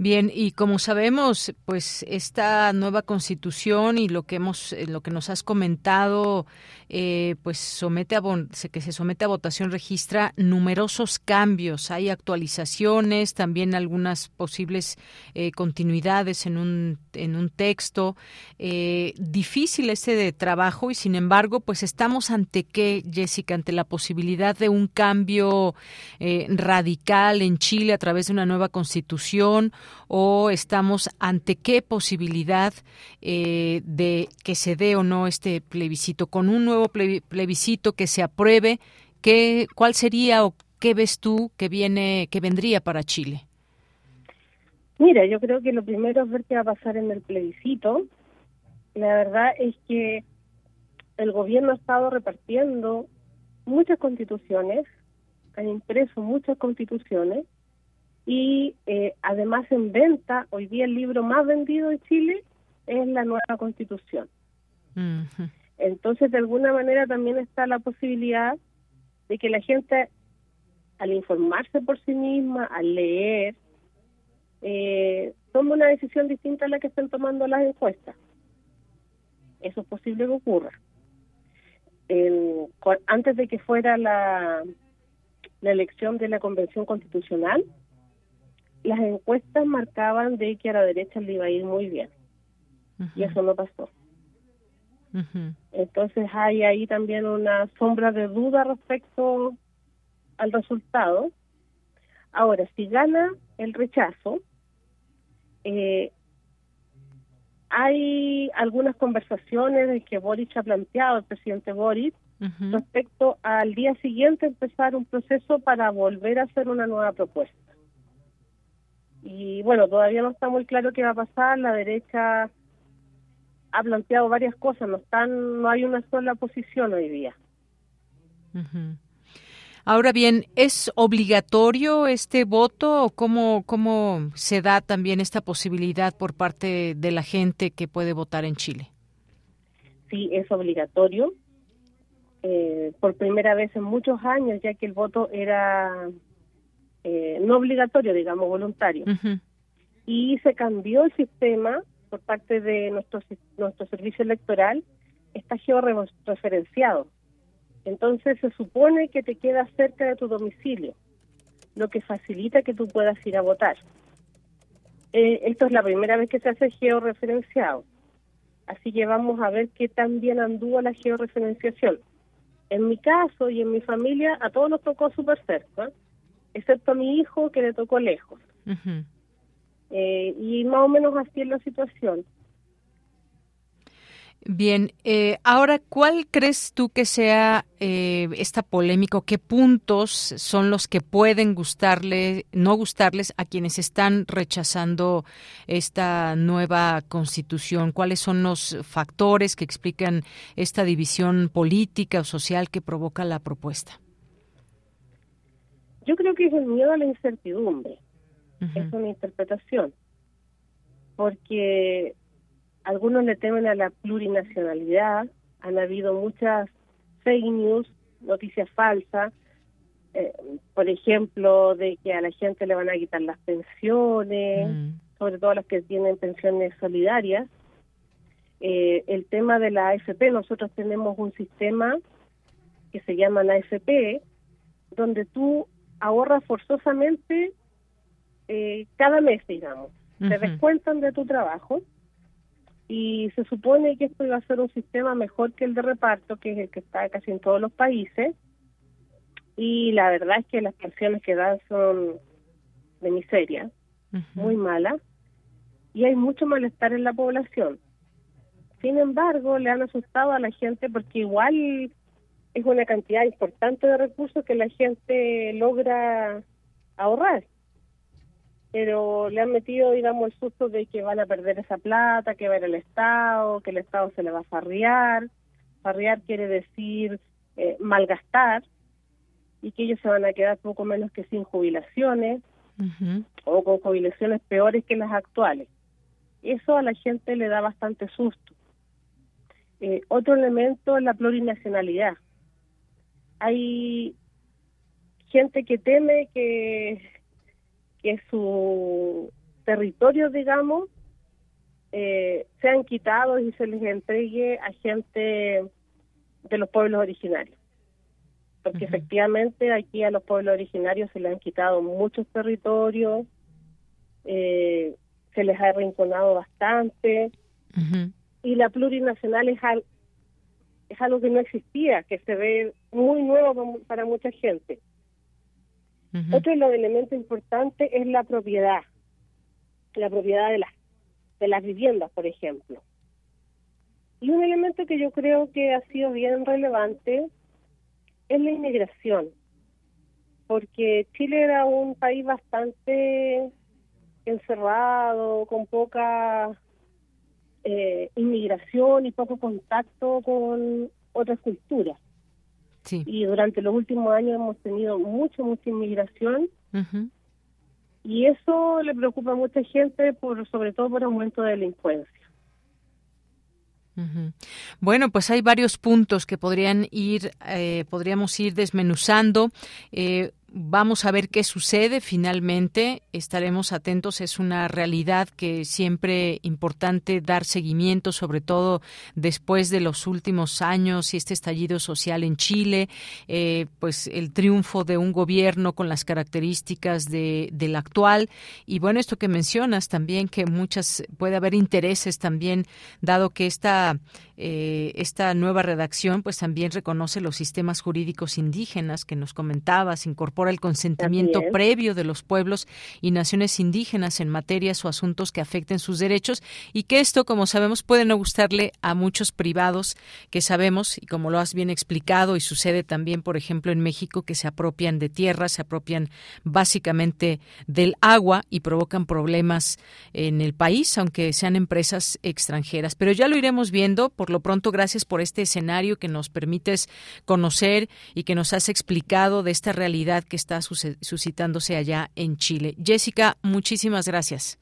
Bien, y como sabemos, pues esta nueva constitución y lo que hemos, eh, lo que nos has comentado, eh, pues somete a que se somete a votación registra numerosos cambios. Hay actualizaciones, también algunas posibles eh, continuidades en un en un texto. difícil ese de trabajo y sin embargo, pues estamos ante qué, Jessica, ante la posibilidad de un cambio radical en Chile a través de una nueva constitución o estamos ante qué posibilidad eh, de que se dé o no este plebiscito con un nuevo plebiscito que se apruebe qué cuál sería o qué ves tú que viene que vendría para Chile Mira, yo creo que lo primero es ver qué va a pasar en el plebiscito. La verdad es que el gobierno ha estado repartiendo muchas constituciones, ha impreso muchas constituciones y eh, además en venta, hoy día el libro más vendido de Chile es la nueva constitución. Entonces, de alguna manera también está la posibilidad de que la gente al informarse por sí misma, al leer, eh, toma una decisión distinta a la que están tomando las encuestas. Eso es posible que ocurra. antes de que fuera la, la elección de la Convención Constitucional, las encuestas marcaban de que a la derecha le iba a ir muy bien. Y eso no pasó. Entonces hay ahí también una sombra de duda respecto al resultado. Ahora, si gana el rechazo, eh, hay algunas conversaciones que Boric ha planteado, el presidente Boric, respecto al día siguiente empezar un proceso para volver a hacer una nueva propuesta. Y bueno, todavía no está muy claro qué va a pasar. La derecha ha planteado varias cosas, no están, no hay una sola posición hoy día. Ahora bien, ¿es obligatorio este voto o cómo, cómo se da también esta posibilidad por parte de la gente que puede votar en Chile? Sí, es obligatorio. Eh, por primera vez en muchos años, ya que el voto era eh, no obligatorio, digamos, voluntario. Y se cambió el sistema por parte de nuestro, nuestro servicio electoral, está georreferenciado. Entonces se supone que te queda cerca de tu domicilio, lo que facilita que tú puedas ir a votar. Eh, esto es la primera vez que se hace georreferenciado. Así que vamos a ver qué tan bien anduvo la georreferenciación. En mi caso y en mi familia, a todos nos tocó súper cerca, excepto a mi hijo que le tocó lejos. Eh, y más o menos así es la situación. Bien, eh, ahora, ¿cuál crees tú que sea eh, esta polémica? ¿Qué puntos son los que pueden gustarle, no gustarles a quienes están rechazando esta nueva constitución? ¿Cuáles son los factores que explican esta división política o social que provoca la propuesta? Yo creo que es el miedo a la incertidumbre. Es una interpretación. Porque algunos le temen a la plurinacionalidad, han habido muchas fake news, noticias falsas, eh, por ejemplo, de que a la gente le van a quitar las pensiones, mm. sobre todo las que tienen pensiones solidarias. Eh, el tema de la AFP, nosotros tenemos un sistema que se llama la AFP, donde tú ahorras forzosamente eh, cada mes, digamos. Te descuentan de tu trabajo y se supone que esto iba a ser un sistema mejor que el de reparto, que es el que está casi en todos los países. Y la verdad es que las pensiones que dan son de miseria, muy malas, y hay mucho malestar en la población. Sin embargo, le han asustado a la gente porque igual es una cantidad importante de recursos que la gente logra ahorrar pero le han metido, digamos, el susto de que van a perder esa plata, que va a ir el Estado, que el Estado se le va a farrear. Farrear quiere decir eh, malgastar y que ellos se van a quedar poco menos que sin jubilaciones o con jubilaciones peores que las actuales. Eso a la gente le da bastante susto. Eh, otro elemento es la plurinacionalidad. Hay gente que teme que que su territorio, digamos, eh, sean quitados y se les entregue a gente de los pueblos originarios. Porque efectivamente aquí a los pueblos originarios se les han quitado muchos territorios, eh, se les ha arrinconado bastante, y la plurinacional es, es algo que no existía, que se ve muy nuevo para mucha gente. Otro de los elementos importantes es la propiedad, la propiedad de las, de las viviendas, por ejemplo. Y un elemento que yo creo que ha sido bien relevante es la inmigración, porque Chile era un país bastante encerrado, con poca eh, inmigración y poco contacto con otras culturas. Y durante los últimos años hemos tenido mucha, mucha inmigración. Y eso le preocupa a mucha gente, por sobre todo por aumento de delincuencia. Bueno, pues hay varios puntos que podrían ir, eh, podríamos ir desmenuzando. Eh, Vamos a ver qué sucede finalmente. Estaremos atentos. Es una realidad que siempre importante dar seguimiento, sobre todo después de los últimos años y este estallido social en Chile, eh, pues el triunfo de un gobierno con las características de, del actual. Y bueno, esto que mencionas también, que muchas puede haber intereses también, dado que esta eh, esta nueva redacción pues también reconoce los sistemas jurídicos indígenas que nos comentabas, incorpora el consentimiento previo de los pueblos y naciones indígenas en materias o asuntos que afecten sus derechos y que esto, como sabemos, puede no gustarle a muchos privados que sabemos y como lo has bien explicado y sucede también, por ejemplo, en México que se apropian de tierras, se apropian básicamente del agua y provocan problemas en el país, aunque sean empresas extranjeras. Pero ya lo iremos viendo por lo pronto, gracias por este escenario que nos permites conocer y que nos has explicado de esta realidad que está suscitándose allá en Chile. Jessica, muchísimas gracias.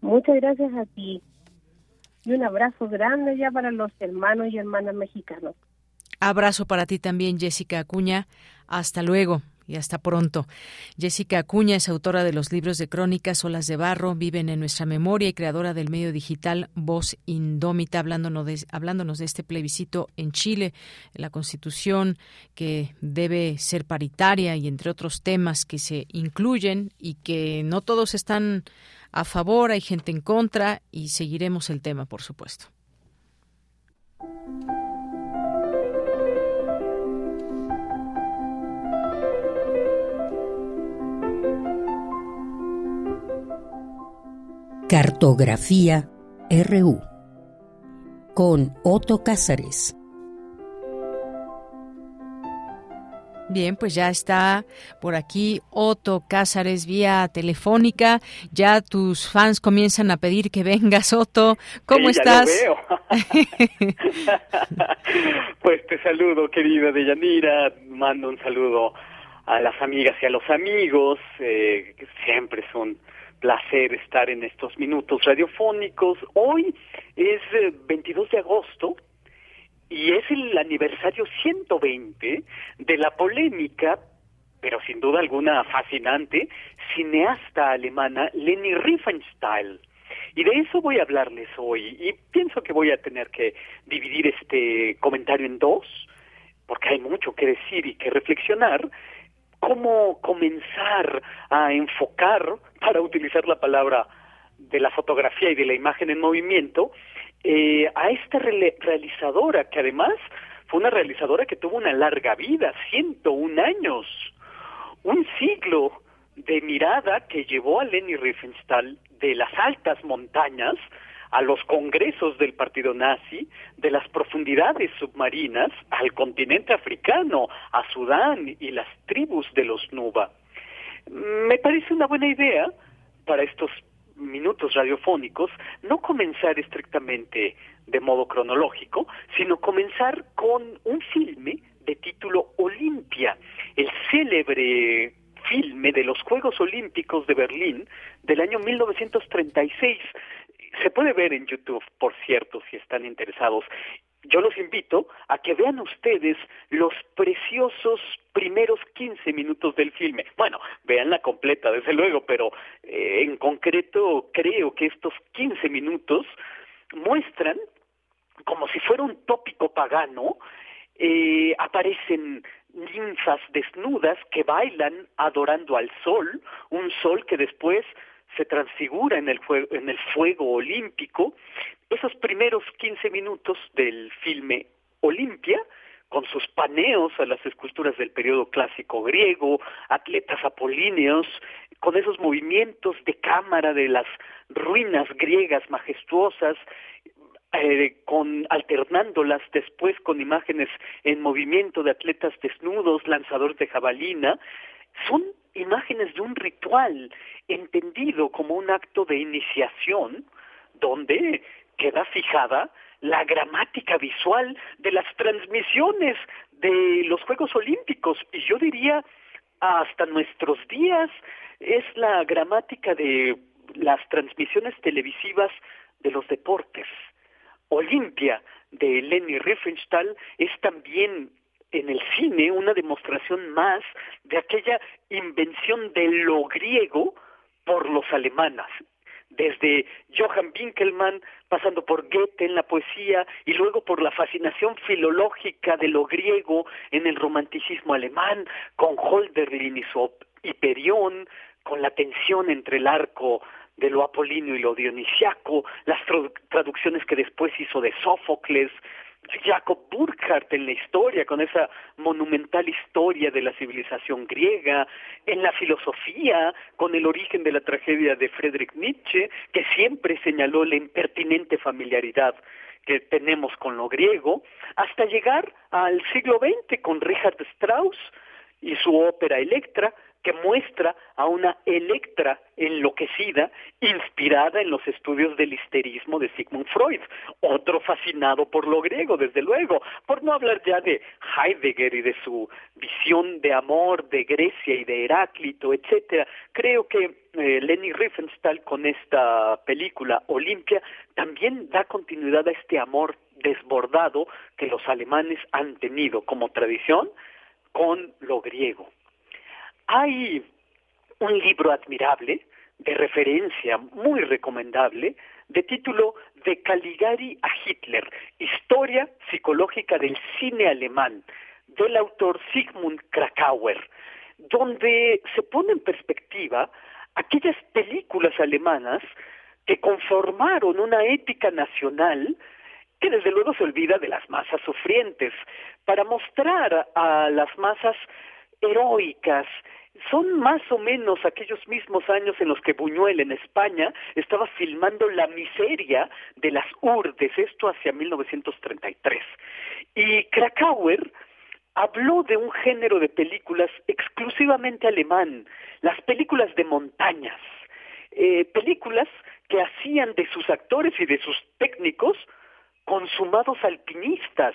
Muchas gracias a ti. Y un abrazo grande ya para los hermanos y hermanas mexicanos. Abrazo para ti también, Jessica Acuña. Hasta luego y hasta pronto. Jessica Acuña es autora de los libros de crónicas Olas de Barro, Viven en nuestra memoria y creadora del medio digital Voz Indómita, hablándonos de, hablándonos de este plebiscito en Chile, la constitución que debe ser paritaria y entre otros temas que se incluyen y que no todos están a favor, hay gente en contra y seguiremos el tema, por supuesto. Cartografía RU con Otto Cázares. Bien, pues ya está por aquí Otto Cázares vía telefónica. Ya tus fans comienzan a pedir que vengas, Otto. ¿Cómo estás? <laughs> pues te saludo, querida Deyanira. Mando un saludo a las amigas y a los amigos, eh, que siempre son placer estar en estos minutos radiofónicos. Hoy es 22 eh, de agosto y es el aniversario 120 de la polémica, pero sin duda alguna fascinante, cineasta alemana Leni Riefenstahl. Y de eso voy a hablarles hoy. Y pienso que voy a tener que dividir este comentario en dos, porque hay mucho que decir y que reflexionar cómo comenzar a enfocar, para utilizar la palabra de la fotografía y de la imagen en movimiento, eh, a esta realizadora, que además fue una realizadora que tuvo una larga vida, 101 años, un siglo de mirada que llevó a Leni Riefenstahl de las altas montañas a los congresos del partido nazi, de las profundidades submarinas al continente africano, a Sudán y las tribus de los Nuba. Me parece una buena idea para estos minutos radiofónicos no comenzar estrictamente de modo cronológico, sino comenzar con un filme de título Olimpia, el célebre filme de los Juegos Olímpicos de Berlín del año 1936, se puede ver en YouTube, por cierto, si están interesados. Yo los invito a que vean ustedes los preciosos primeros 15 minutos del filme. Bueno, veanla completa, desde luego, pero eh, en concreto creo que estos 15 minutos muestran como si fuera un tópico pagano, eh, aparecen ninfas desnudas que bailan adorando al sol, un sol que después se transfigura en el, en el fuego olímpico, esos primeros 15 minutos del filme Olimpia, con sus paneos a las esculturas del periodo clásico griego, atletas apolíneos, con esos movimientos de cámara de las ruinas griegas majestuosas, eh, con alternándolas después con imágenes en movimiento de atletas desnudos, lanzadores de jabalina, son imágenes de un ritual entendido como un acto de iniciación donde queda fijada la gramática visual de las transmisiones de los Juegos Olímpicos y yo diría hasta nuestros días es la gramática de las transmisiones televisivas de los deportes. Olimpia de Leni Riefenstahl es también en el cine una demostración más de aquella invención de lo griego por los alemanes, desde Johann Winkelmann, pasando por Goethe en la poesía y luego por la fascinación filológica de lo griego en el romanticismo alemán, con Holderlin y su Hiperión, con la tensión entre el arco de lo apolíneo y lo dionisiaco, las traducciones que después hizo de Sófocles, Jacob Burckhardt en la historia, con esa monumental historia de la civilización griega, en la filosofía, con el origen de la tragedia de Friedrich Nietzsche, que siempre señaló la impertinente familiaridad que tenemos con lo griego, hasta llegar al siglo XX con Richard Strauss y su ópera Electra, que muestra a una Electra enloquecida inspirada en los estudios del histerismo de Sigmund Freud, otro fascinado por lo griego, desde luego, por no hablar ya de Heidegger y de su visión de amor de Grecia y de Heráclito, etcétera. Creo que eh, Leni Riefenstahl con esta película Olimpia también da continuidad a este amor desbordado que los alemanes han tenido como tradición con lo griego. Hay un libro admirable, de referencia muy recomendable, de título De Caligari a Hitler, Historia Psicológica del Cine Alemán, del autor Sigmund Krakauer, donde se pone en perspectiva aquellas películas alemanas que conformaron una ética nacional que desde luego se olvida de las masas sufrientes, para mostrar a las masas heroicas, son más o menos aquellos mismos años en los que Buñuel en España estaba filmando La miseria de las urdes, esto hacia 1933. Y Krakauer habló de un género de películas exclusivamente alemán, las películas de montañas, eh, películas que hacían de sus actores y de sus técnicos consumados alpinistas,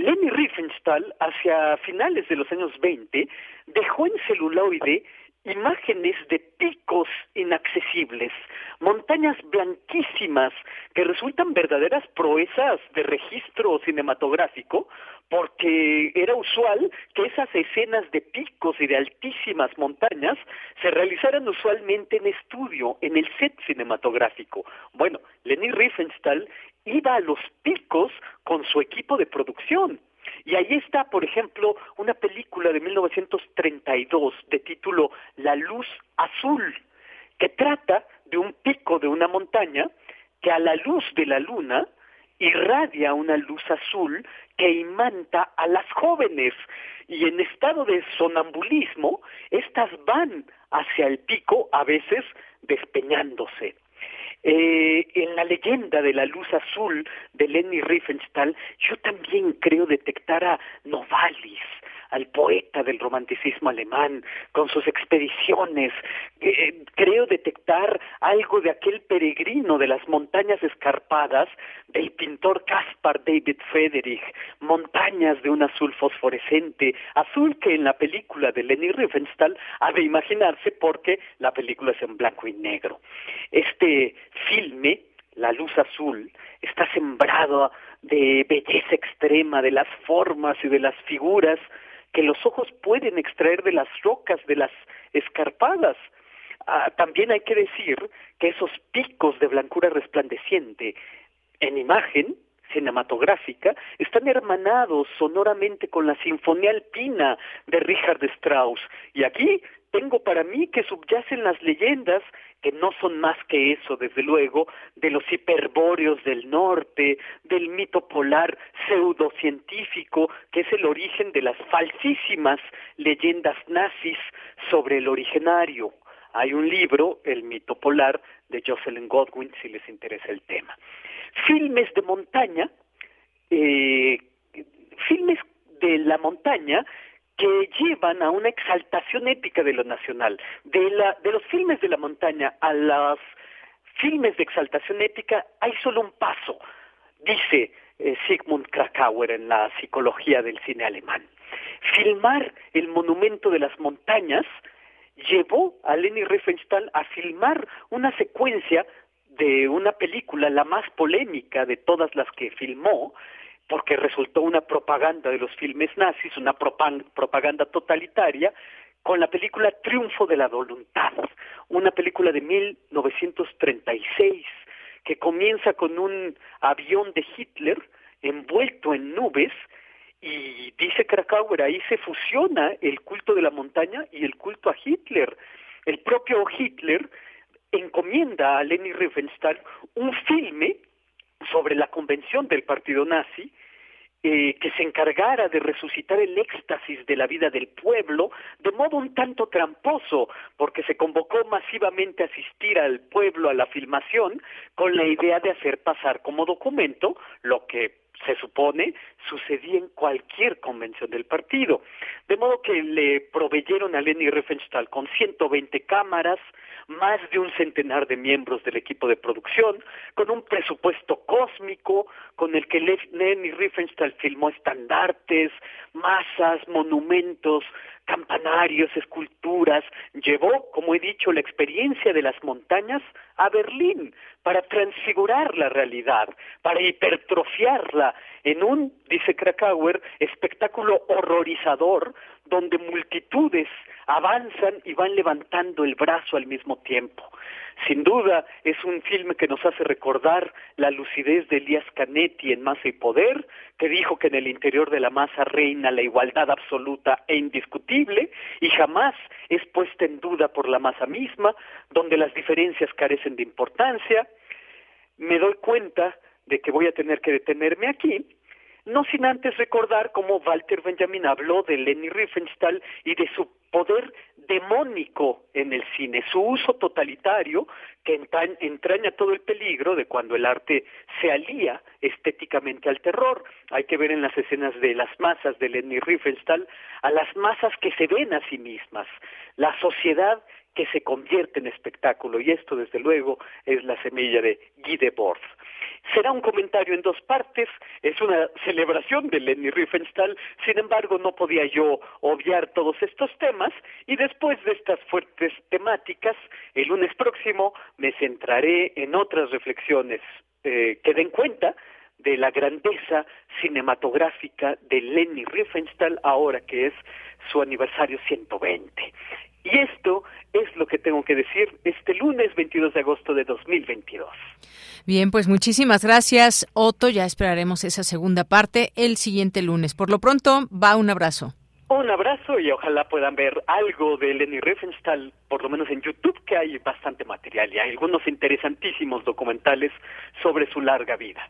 Leni Riefenstahl, hacia finales de los años 20, dejó en celuloide imágenes de picos inaccesibles, montañas blanquísimas que resultan verdaderas proezas de registro cinematográfico, porque era usual que esas escenas de picos y de altísimas montañas se realizaran usualmente en estudio, en el set cinematográfico. Bueno, Leni Riefenstahl iba a los picos con su equipo de producción. Y ahí está, por ejemplo, una película de 1932 de título La luz azul, que trata de un pico de una montaña que a la luz de la luna irradia una luz azul que imanta a las jóvenes y en estado de sonambulismo, estas van hacia el pico a veces despeñándose. Eh, en la leyenda de la luz azul de Lenny Riefenstahl, yo también creo detectar a Novalis, al poeta del romanticismo alemán, con sus expediciones. Eh, creo detectar algo de aquel peregrino de las montañas escarpadas del pintor Caspar David Friedrich, montañas de un azul fosforescente, azul que en la película de Leni Riefenstahl ha de imaginarse porque la película es en blanco y negro. Este filme la luz azul, está sembrado de belleza extrema, de las formas y de las figuras que los ojos pueden extraer de las rocas, de las escarpadas. Ah, también hay que decir que esos picos de blancura resplandeciente en imagen cinematográfica están hermanados sonoramente con la Sinfonía Alpina de Richard Strauss. Y aquí tengo para mí que subyacen las leyendas que no son más que eso, desde luego, de los hiperbóreos del norte, del mito polar pseudocientífico, que es el origen de las falsísimas leyendas nazis sobre el originario. Hay un libro, El mito polar, de Jocelyn Godwin, si les interesa el tema. Filmes de montaña, eh, filmes de la montaña que llevan a una exaltación épica de lo nacional. De, la, de los filmes de la montaña a los filmes de exaltación épica hay solo un paso, dice eh, Sigmund Krakauer en la psicología del cine alemán. Filmar el monumento de las montañas llevó a Leni Riefenstahl a filmar una secuencia de una película, la más polémica de todas las que filmó, porque resultó una propaganda de los filmes nazis, una propaganda totalitaria, con la película Triunfo de la Voluntad, una película de 1936 que comienza con un avión de Hitler envuelto en nubes y dice Krakauer, ahí se fusiona el culto de la montaña y el culto a Hitler. El propio Hitler encomienda a Leni Riefenstahl un filme sobre la convención del partido nazi eh, que se encargara de resucitar el éxtasis de la vida del pueblo de modo un tanto tramposo, porque se convocó masivamente a asistir al pueblo a la filmación con la idea de hacer pasar como documento lo que se supone sucedía en cualquier convención del partido. De modo que le proveyeron a Leni Riefenstahl con 120 cámaras, más de un centenar de miembros del equipo de producción, con un presupuesto cósmico con el que Leni Riefenstahl filmó estandartes, masas, monumentos, campanarios, esculturas, llevó, como he dicho, la experiencia de las montañas a Berlín para transfigurar la realidad, para hipertrofiarla en un, dice Krakauer, espectáculo horrorizador donde multitudes avanzan y van levantando el brazo al mismo tiempo. Sin duda es un filme que nos hace recordar la lucidez de Elías Canetti en Masa y Poder, que dijo que en el interior de la masa reina la igualdad absoluta e indiscutible y jamás es puesta en duda por la masa misma, donde las diferencias carecen de importancia. Me doy cuenta de que voy a tener que detenerme aquí no sin antes recordar cómo Walter Benjamin habló de Leni Riefenstahl y de su poder demónico en el cine, su uso totalitario que entraña todo el peligro de cuando el arte se alía estéticamente al terror. Hay que ver en las escenas de las masas de Leni Riefenstahl a las masas que se ven a sí mismas, la sociedad que se convierte en espectáculo y esto desde luego es la semilla de Guy Debord. Será un comentario en dos partes, es una celebración de Leni Riefenstahl, sin embargo no podía yo obviar todos estos temas y después de estas fuertes temáticas, el lunes próximo me centraré en otras reflexiones eh, que den cuenta de la grandeza cinematográfica de Leni Riefenstahl ahora que es su aniversario 120. Y esto es lo que tengo que decir este lunes 22 de agosto de 2022. Bien, pues muchísimas gracias, Otto. Ya esperaremos esa segunda parte el siguiente lunes. Por lo pronto, va un abrazo. Un abrazo y ojalá puedan ver algo de Lenny Riefenstahl, por lo menos en YouTube, que hay bastante material y hay algunos interesantísimos documentales sobre su larga vida.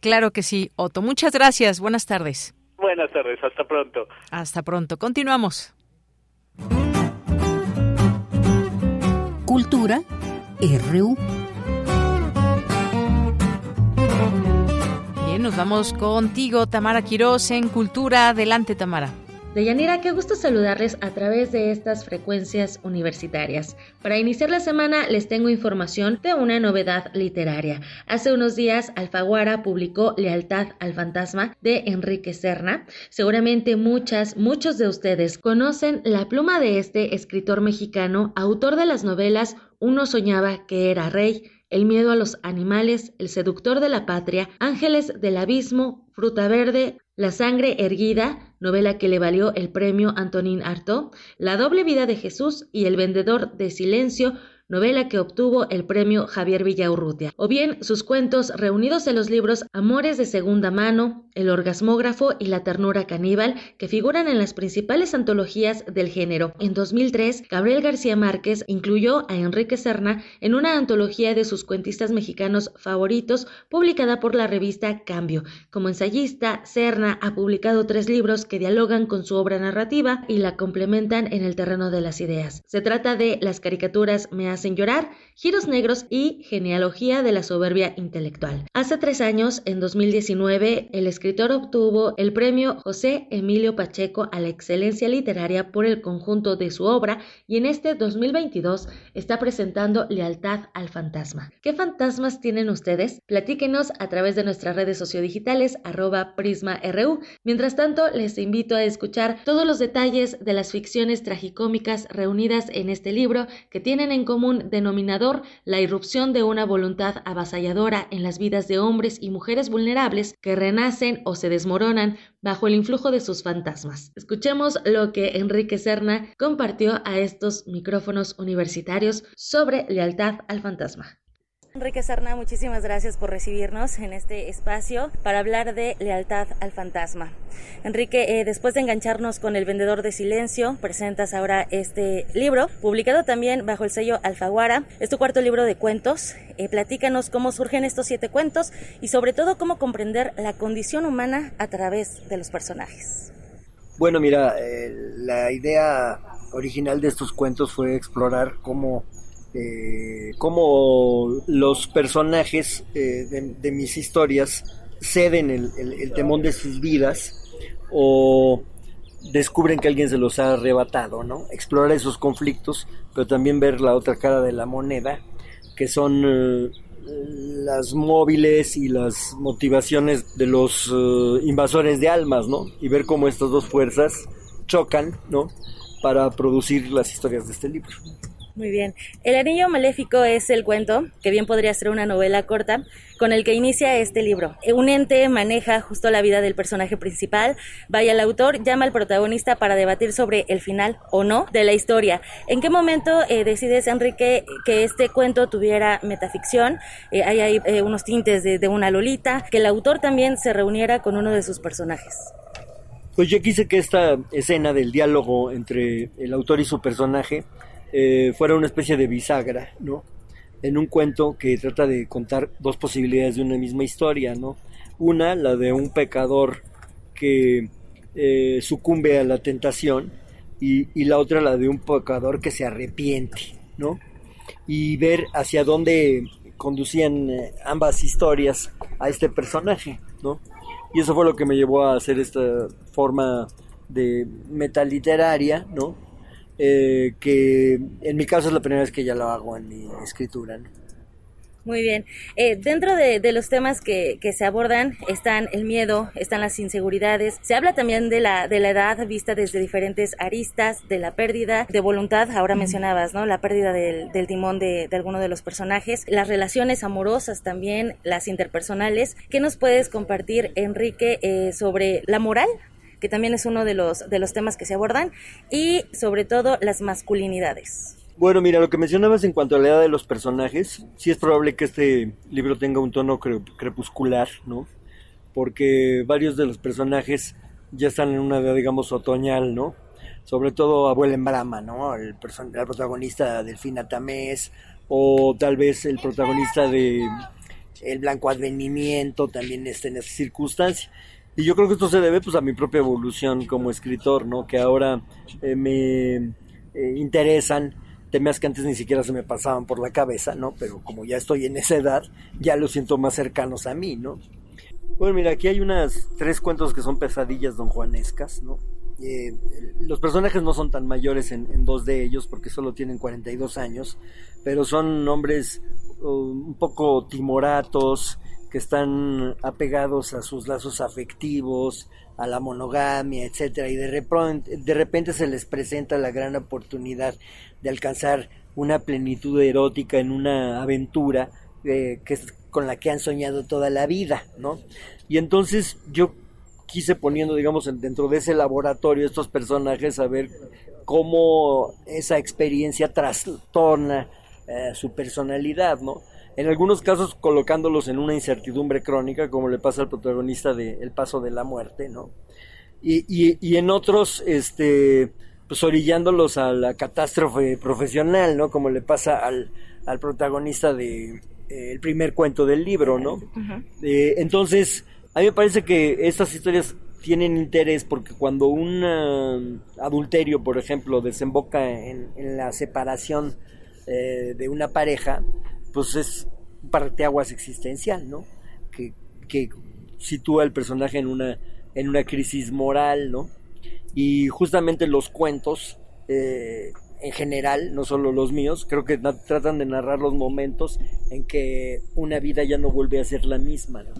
Claro que sí, Otto. Muchas gracias. Buenas tardes. Buenas tardes. Hasta pronto. Hasta pronto. Continuamos. Cultura RU. Bien, nos vamos contigo, Tamara Quiroz, en Cultura. Adelante, Tamara. Deyanira, qué gusto saludarles a través de estas frecuencias universitarias. Para iniciar la semana les tengo información de una novedad literaria. Hace unos días Alfaguara publicó Lealtad al Fantasma de Enrique Serna. Seguramente muchas, muchos de ustedes conocen la pluma de este escritor mexicano, autor de las novelas Uno soñaba que era rey, El miedo a los animales, El seductor de la patria, Ángeles del abismo, Fruta verde, La sangre erguida, novela que le valió el premio Antonín Artaud, La doble vida de Jesús y El vendedor de silencio, novela que obtuvo el premio Javier Villaurrutia, o bien sus cuentos reunidos en los libros Amores de segunda mano, El orgasmógrafo y La ternura caníbal, que figuran en las principales antologías del género. En 2003, Gabriel García Márquez incluyó a Enrique Serna en una antología de sus cuentistas mexicanos favoritos, publicada por la revista Cambio. Como ensayista, Serna ha publicado tres libros que dialogan con su obra narrativa y la complementan en el terreno de las ideas. Se trata de Las caricaturas me hacen llorar, Giros Negros y Genealogía de la Soberbia Intelectual. Hace tres años, en 2019, el escritor obtuvo el premio José Emilio Pacheco a la excelencia literaria por el conjunto de su obra y en este 2022 está presentando Lealtad al Fantasma. ¿Qué fantasmas tienen ustedes? Platíquenos a través de nuestras redes sociodigitales arroba prisma.ru. Mientras tanto, les invito a escuchar todos los detalles de las ficciones tragicómicas reunidas en este libro que tienen en común común denominador la irrupción de una voluntad avasalladora en las vidas de hombres y mujeres vulnerables que renacen o se desmoronan bajo el influjo de sus fantasmas. Escuchemos lo que Enrique Serna compartió a estos micrófonos universitarios sobre lealtad al fantasma. Enrique Serna, muchísimas gracias por recibirnos en este espacio para hablar de lealtad al fantasma. Enrique, eh, después de engancharnos con El vendedor de silencio, presentas ahora este libro, publicado también bajo el sello Alfaguara. Es tu cuarto libro de cuentos. Eh, platícanos cómo surgen estos siete cuentos y sobre todo cómo comprender la condición humana a través de los personajes. Bueno, mira, eh, la idea original de estos cuentos fue explorar cómo eh, cómo los personajes eh, de, mis historias ceden el, el, temón de sus vidas o descubren que alguien se los ha arrebatado, ¿no? Explorar esos conflictos, pero también ver la otra cara de la moneda, que son eh, las móviles y las motivaciones de los invasores de almas, ¿no? Y ver cómo estas dos fuerzas chocan, ¿no? Para producir las historias de este libro. Muy bien. El Anillo Maléfico es el cuento, que bien podría ser una novela corta, con el que inicia este libro. Un ente maneja justo la vida del personaje principal. Vaya, el autor llama al protagonista para debatir sobre el final o no de la historia. ¿En qué momento eh, decides, Enrique, que este cuento tuviera metaficción? Eh, hay ahí eh, unos tintes de, de una Lolita, que el autor también se reuniera con uno de sus personajes. Pues yo quise que esta escena del diálogo entre el autor y su personaje eh, fuera una especie de bisagra, ¿no? En un cuento que trata de contar dos posibilidades de una misma historia, ¿no? Una, la de un pecador que eh, sucumbe a la tentación y, la otra, la de un pecador que se arrepiente, ¿no? Y ver hacia dónde conducían eh, ambas historias a este personaje, ¿no? Y eso fue lo que me llevó a hacer esta forma de metaliteraria, ¿no? Eh, que en mi caso es la primera vez que ya lo hago en mi escritura. Muy bien. Eh, dentro de, los temas que, se abordan están el miedo, están las inseguridades. Se habla también de la, de la edad vista desde diferentes aristas, de la pérdida de voluntad. Ahora mencionabas, ¿no? La pérdida del, timón de, de, alguno de los personajes. Las relaciones amorosas también, las interpersonales. ¿Qué nos puedes compartir, Enrique, eh, sobre la moral que también es uno de los, de los temas que se abordan, y sobre todo las masculinidades. Bueno, mira, lo que mencionabas en cuanto a la edad de los personajes, sí es probable que este libro tenga un tono crepuscular, ¿no? Porque varios de los personajes ya están en una edad, digamos, otoñal, ¿no? Sobre todo Abuela en Brahma, ¿no? El, el protagonista Delfina Tamés, o tal vez el protagonista de El Blanco Advenimiento también está en esa circunstancia. Y yo creo que esto se debe pues a mi propia evolución como escritor, ¿no? Que ahora eh, me eh, interesan temas que antes ni siquiera se me pasaban por la cabeza, ¿no? Pero como ya estoy en esa edad, ya los siento más cercanos a mí, ¿no? Bueno, mira, aquí hay unas tres cuentos que son pesadillas don Juanescas, ¿no? Eh, los personajes no son tan mayores en, dos de ellos porque solo tienen 42 años, pero son hombres uh, un poco timoratos, están apegados a sus lazos afectivos, a la monogamia, etcétera, y de repente, de repente se les presenta la gran oportunidad de alcanzar una plenitud erótica en una aventura eh, que es con la que han soñado toda la vida, ¿no? Y entonces yo quise poniendo, digamos, dentro de ese laboratorio estos personajes a ver cómo esa experiencia trastorna eh, su personalidad, ¿no? En algunos casos colocándolos en una incertidumbre crónica, como le pasa al protagonista de El Paso de la Muerte, ¿no? Y, y, en otros, este, pues orillándolos a la catástrofe profesional, ¿no? Como le pasa al, al protagonista de eh, el primer cuento del libro, ¿no? Eh, entonces, a mí me parece que estas historias tienen interés porque cuando un um, adulterio, por ejemplo, desemboca en, en la separación eh, de una pareja, pues es parteaguas existencial, ¿no? Que, que sitúa al personaje en una, en una crisis moral, ¿no? Y justamente los cuentos, eh, en general, no solo los míos, creo que tratan de narrar los momentos en que una vida ya no vuelve a ser la misma, ¿no?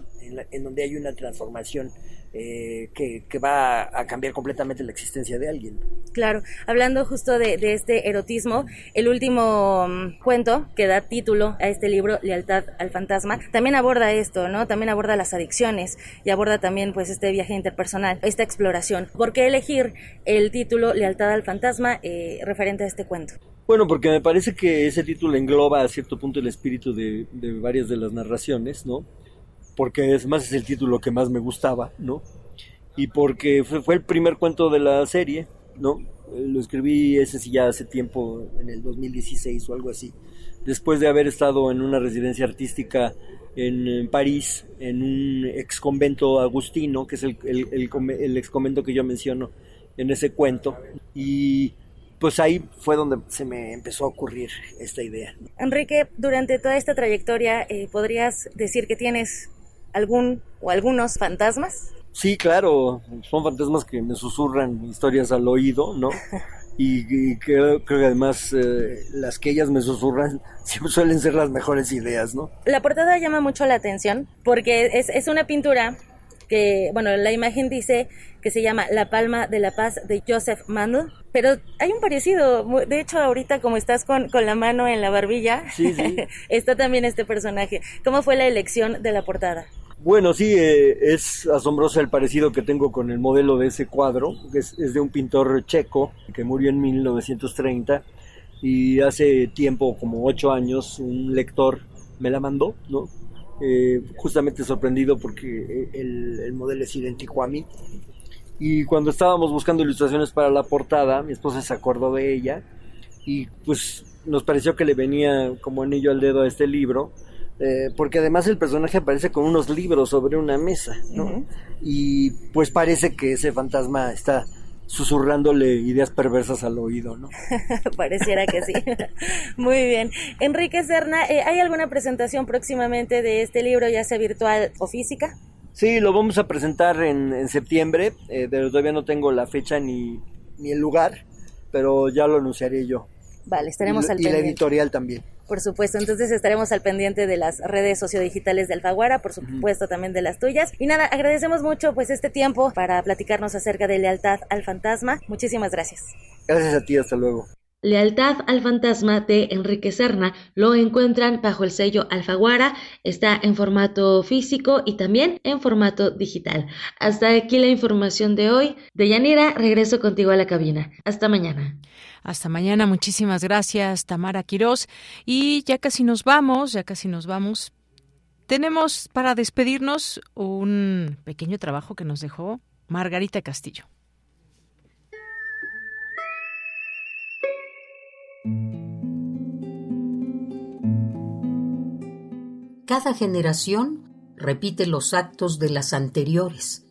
En, donde hay una transformación eh, que, va a cambiar completamente la existencia de alguien. Claro, hablando justo de, este erotismo, el último mm, cuento que da título a este libro, Lealtad al Fantasma, también aborda esto, ¿no? También aborda las adicciones y aborda también pues este viaje interpersonal, esta exploración. ¿Por qué elegir el título Lealtad al Fantasma eh, referente a este cuento? Bueno, porque me parece que ese título engloba a cierto punto el espíritu de, varias de las narraciones, ¿no? Porque es más es el título que más me gustaba, ¿no? Y porque fue, el primer cuento de la serie, ¿no? Lo escribí ese sí ya hace tiempo, en el 2016 o algo así. Después de haber estado en una residencia artística en, París, en un ex convento agustino, que es el, el, el, el ex convento que yo menciono en ese cuento. Y pues ahí fue donde se me empezó a ocurrir esta idea. Enrique, durante toda esta trayectoria, eh, ¿podrías decir que tienes algún o algunos fantasmas? Sí, claro, son fantasmas que me susurran historias al oído, ¿no? <laughs> Y, creo, que además eh, las que ellas me susurran <laughs> suelen ser las mejores ideas, ¿no? La portada llama mucho la atención porque es, es una pintura que, bueno, la imagen dice que se llama La Palma de la Paz de Joseph Mandel, pero hay un parecido, de hecho ahorita como estás con, con la mano en la barbilla, <laughs> está también este personaje. ¿Cómo fue la elección de la portada? Bueno, sí, eh, es asombroso el parecido que tengo con el modelo de ese cuadro, que es, de un pintor checo que murió en 1930 y hace tiempo, como ocho años, un lector me la mandó, ¿no? Eh, justamente sorprendido porque eh, el, modelo es idéntico a mí. Y cuando estábamos buscando ilustraciones para la portada, mi esposa se acordó de ella y pues nos pareció que le venía como anillo al dedo a este libro, eh, porque además el personaje aparece con unos libros sobre una mesa, Y pues parece que ese fantasma está susurrándole ideas perversas al oído, ¿no? <laughs> Pareciera que sí. <laughs> Muy bien. Enrique Serna, eh, ¿hay alguna presentación próximamente de este libro, ya sea virtual o física? Sí, lo vamos a presentar en, septiembre, eh, pero todavía no tengo la fecha ni, ni el lugar, pero ya lo anunciaré yo. Vale, estaremos al pendiente. Y la editorial también. Por supuesto, entonces estaremos al pendiente de las redes sociodigitales de Alfaguara, por supuesto también de las tuyas. Y nada, agradecemos mucho pues este tiempo para platicarnos acerca de lealtad al fantasma. Muchísimas gracias. Gracias a ti, hasta luego. Lealtad al fantasma de Enrique Serna lo encuentran bajo el sello Alfaguara, está en formato físico y también en formato digital. Hasta aquí la información de hoy. De Yanira, regreso contigo a la cabina. Hasta mañana. Hasta mañana, muchísimas gracias Tamara Quirós. Y ya casi nos vamos, ya casi nos vamos. Tenemos para despedirnos un pequeño trabajo que nos dejó Margarita Castillo. Cada generación repite los actos de las anteriores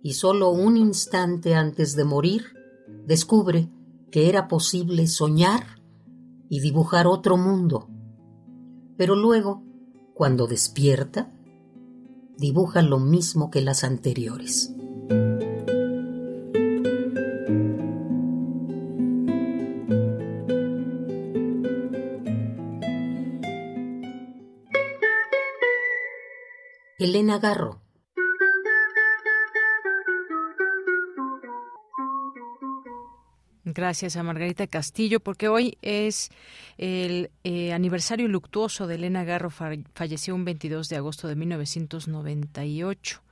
y solo un instante antes de morir descubre que era posible soñar y dibujar otro mundo. Pero luego, cuando despierta, dibuja lo mismo que las anteriores. Elena Garro Gracias a Margarita Castillo, porque hoy es el eh, aniversario luctuoso de Elena Garro, falleció un 22 de agosto de 1998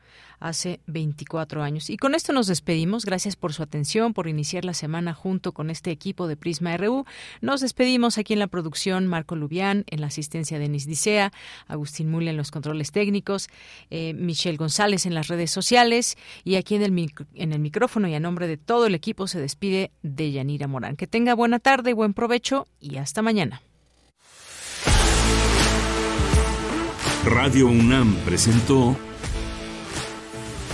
hace 24 años. Y con esto nos despedimos. Gracias por su atención, por iniciar la semana junto con este equipo de Prisma RU. Nos despedimos aquí en la producción Marco Lubián, en la asistencia de Denis Dicea, Agustín Mule en los controles técnicos, eh, Michelle González en las redes sociales y aquí en el, en el micrófono y a nombre de todo el equipo se despide de Yanira Morán. Que tenga buena tarde, buen provecho y hasta mañana. Radio UNAM presentó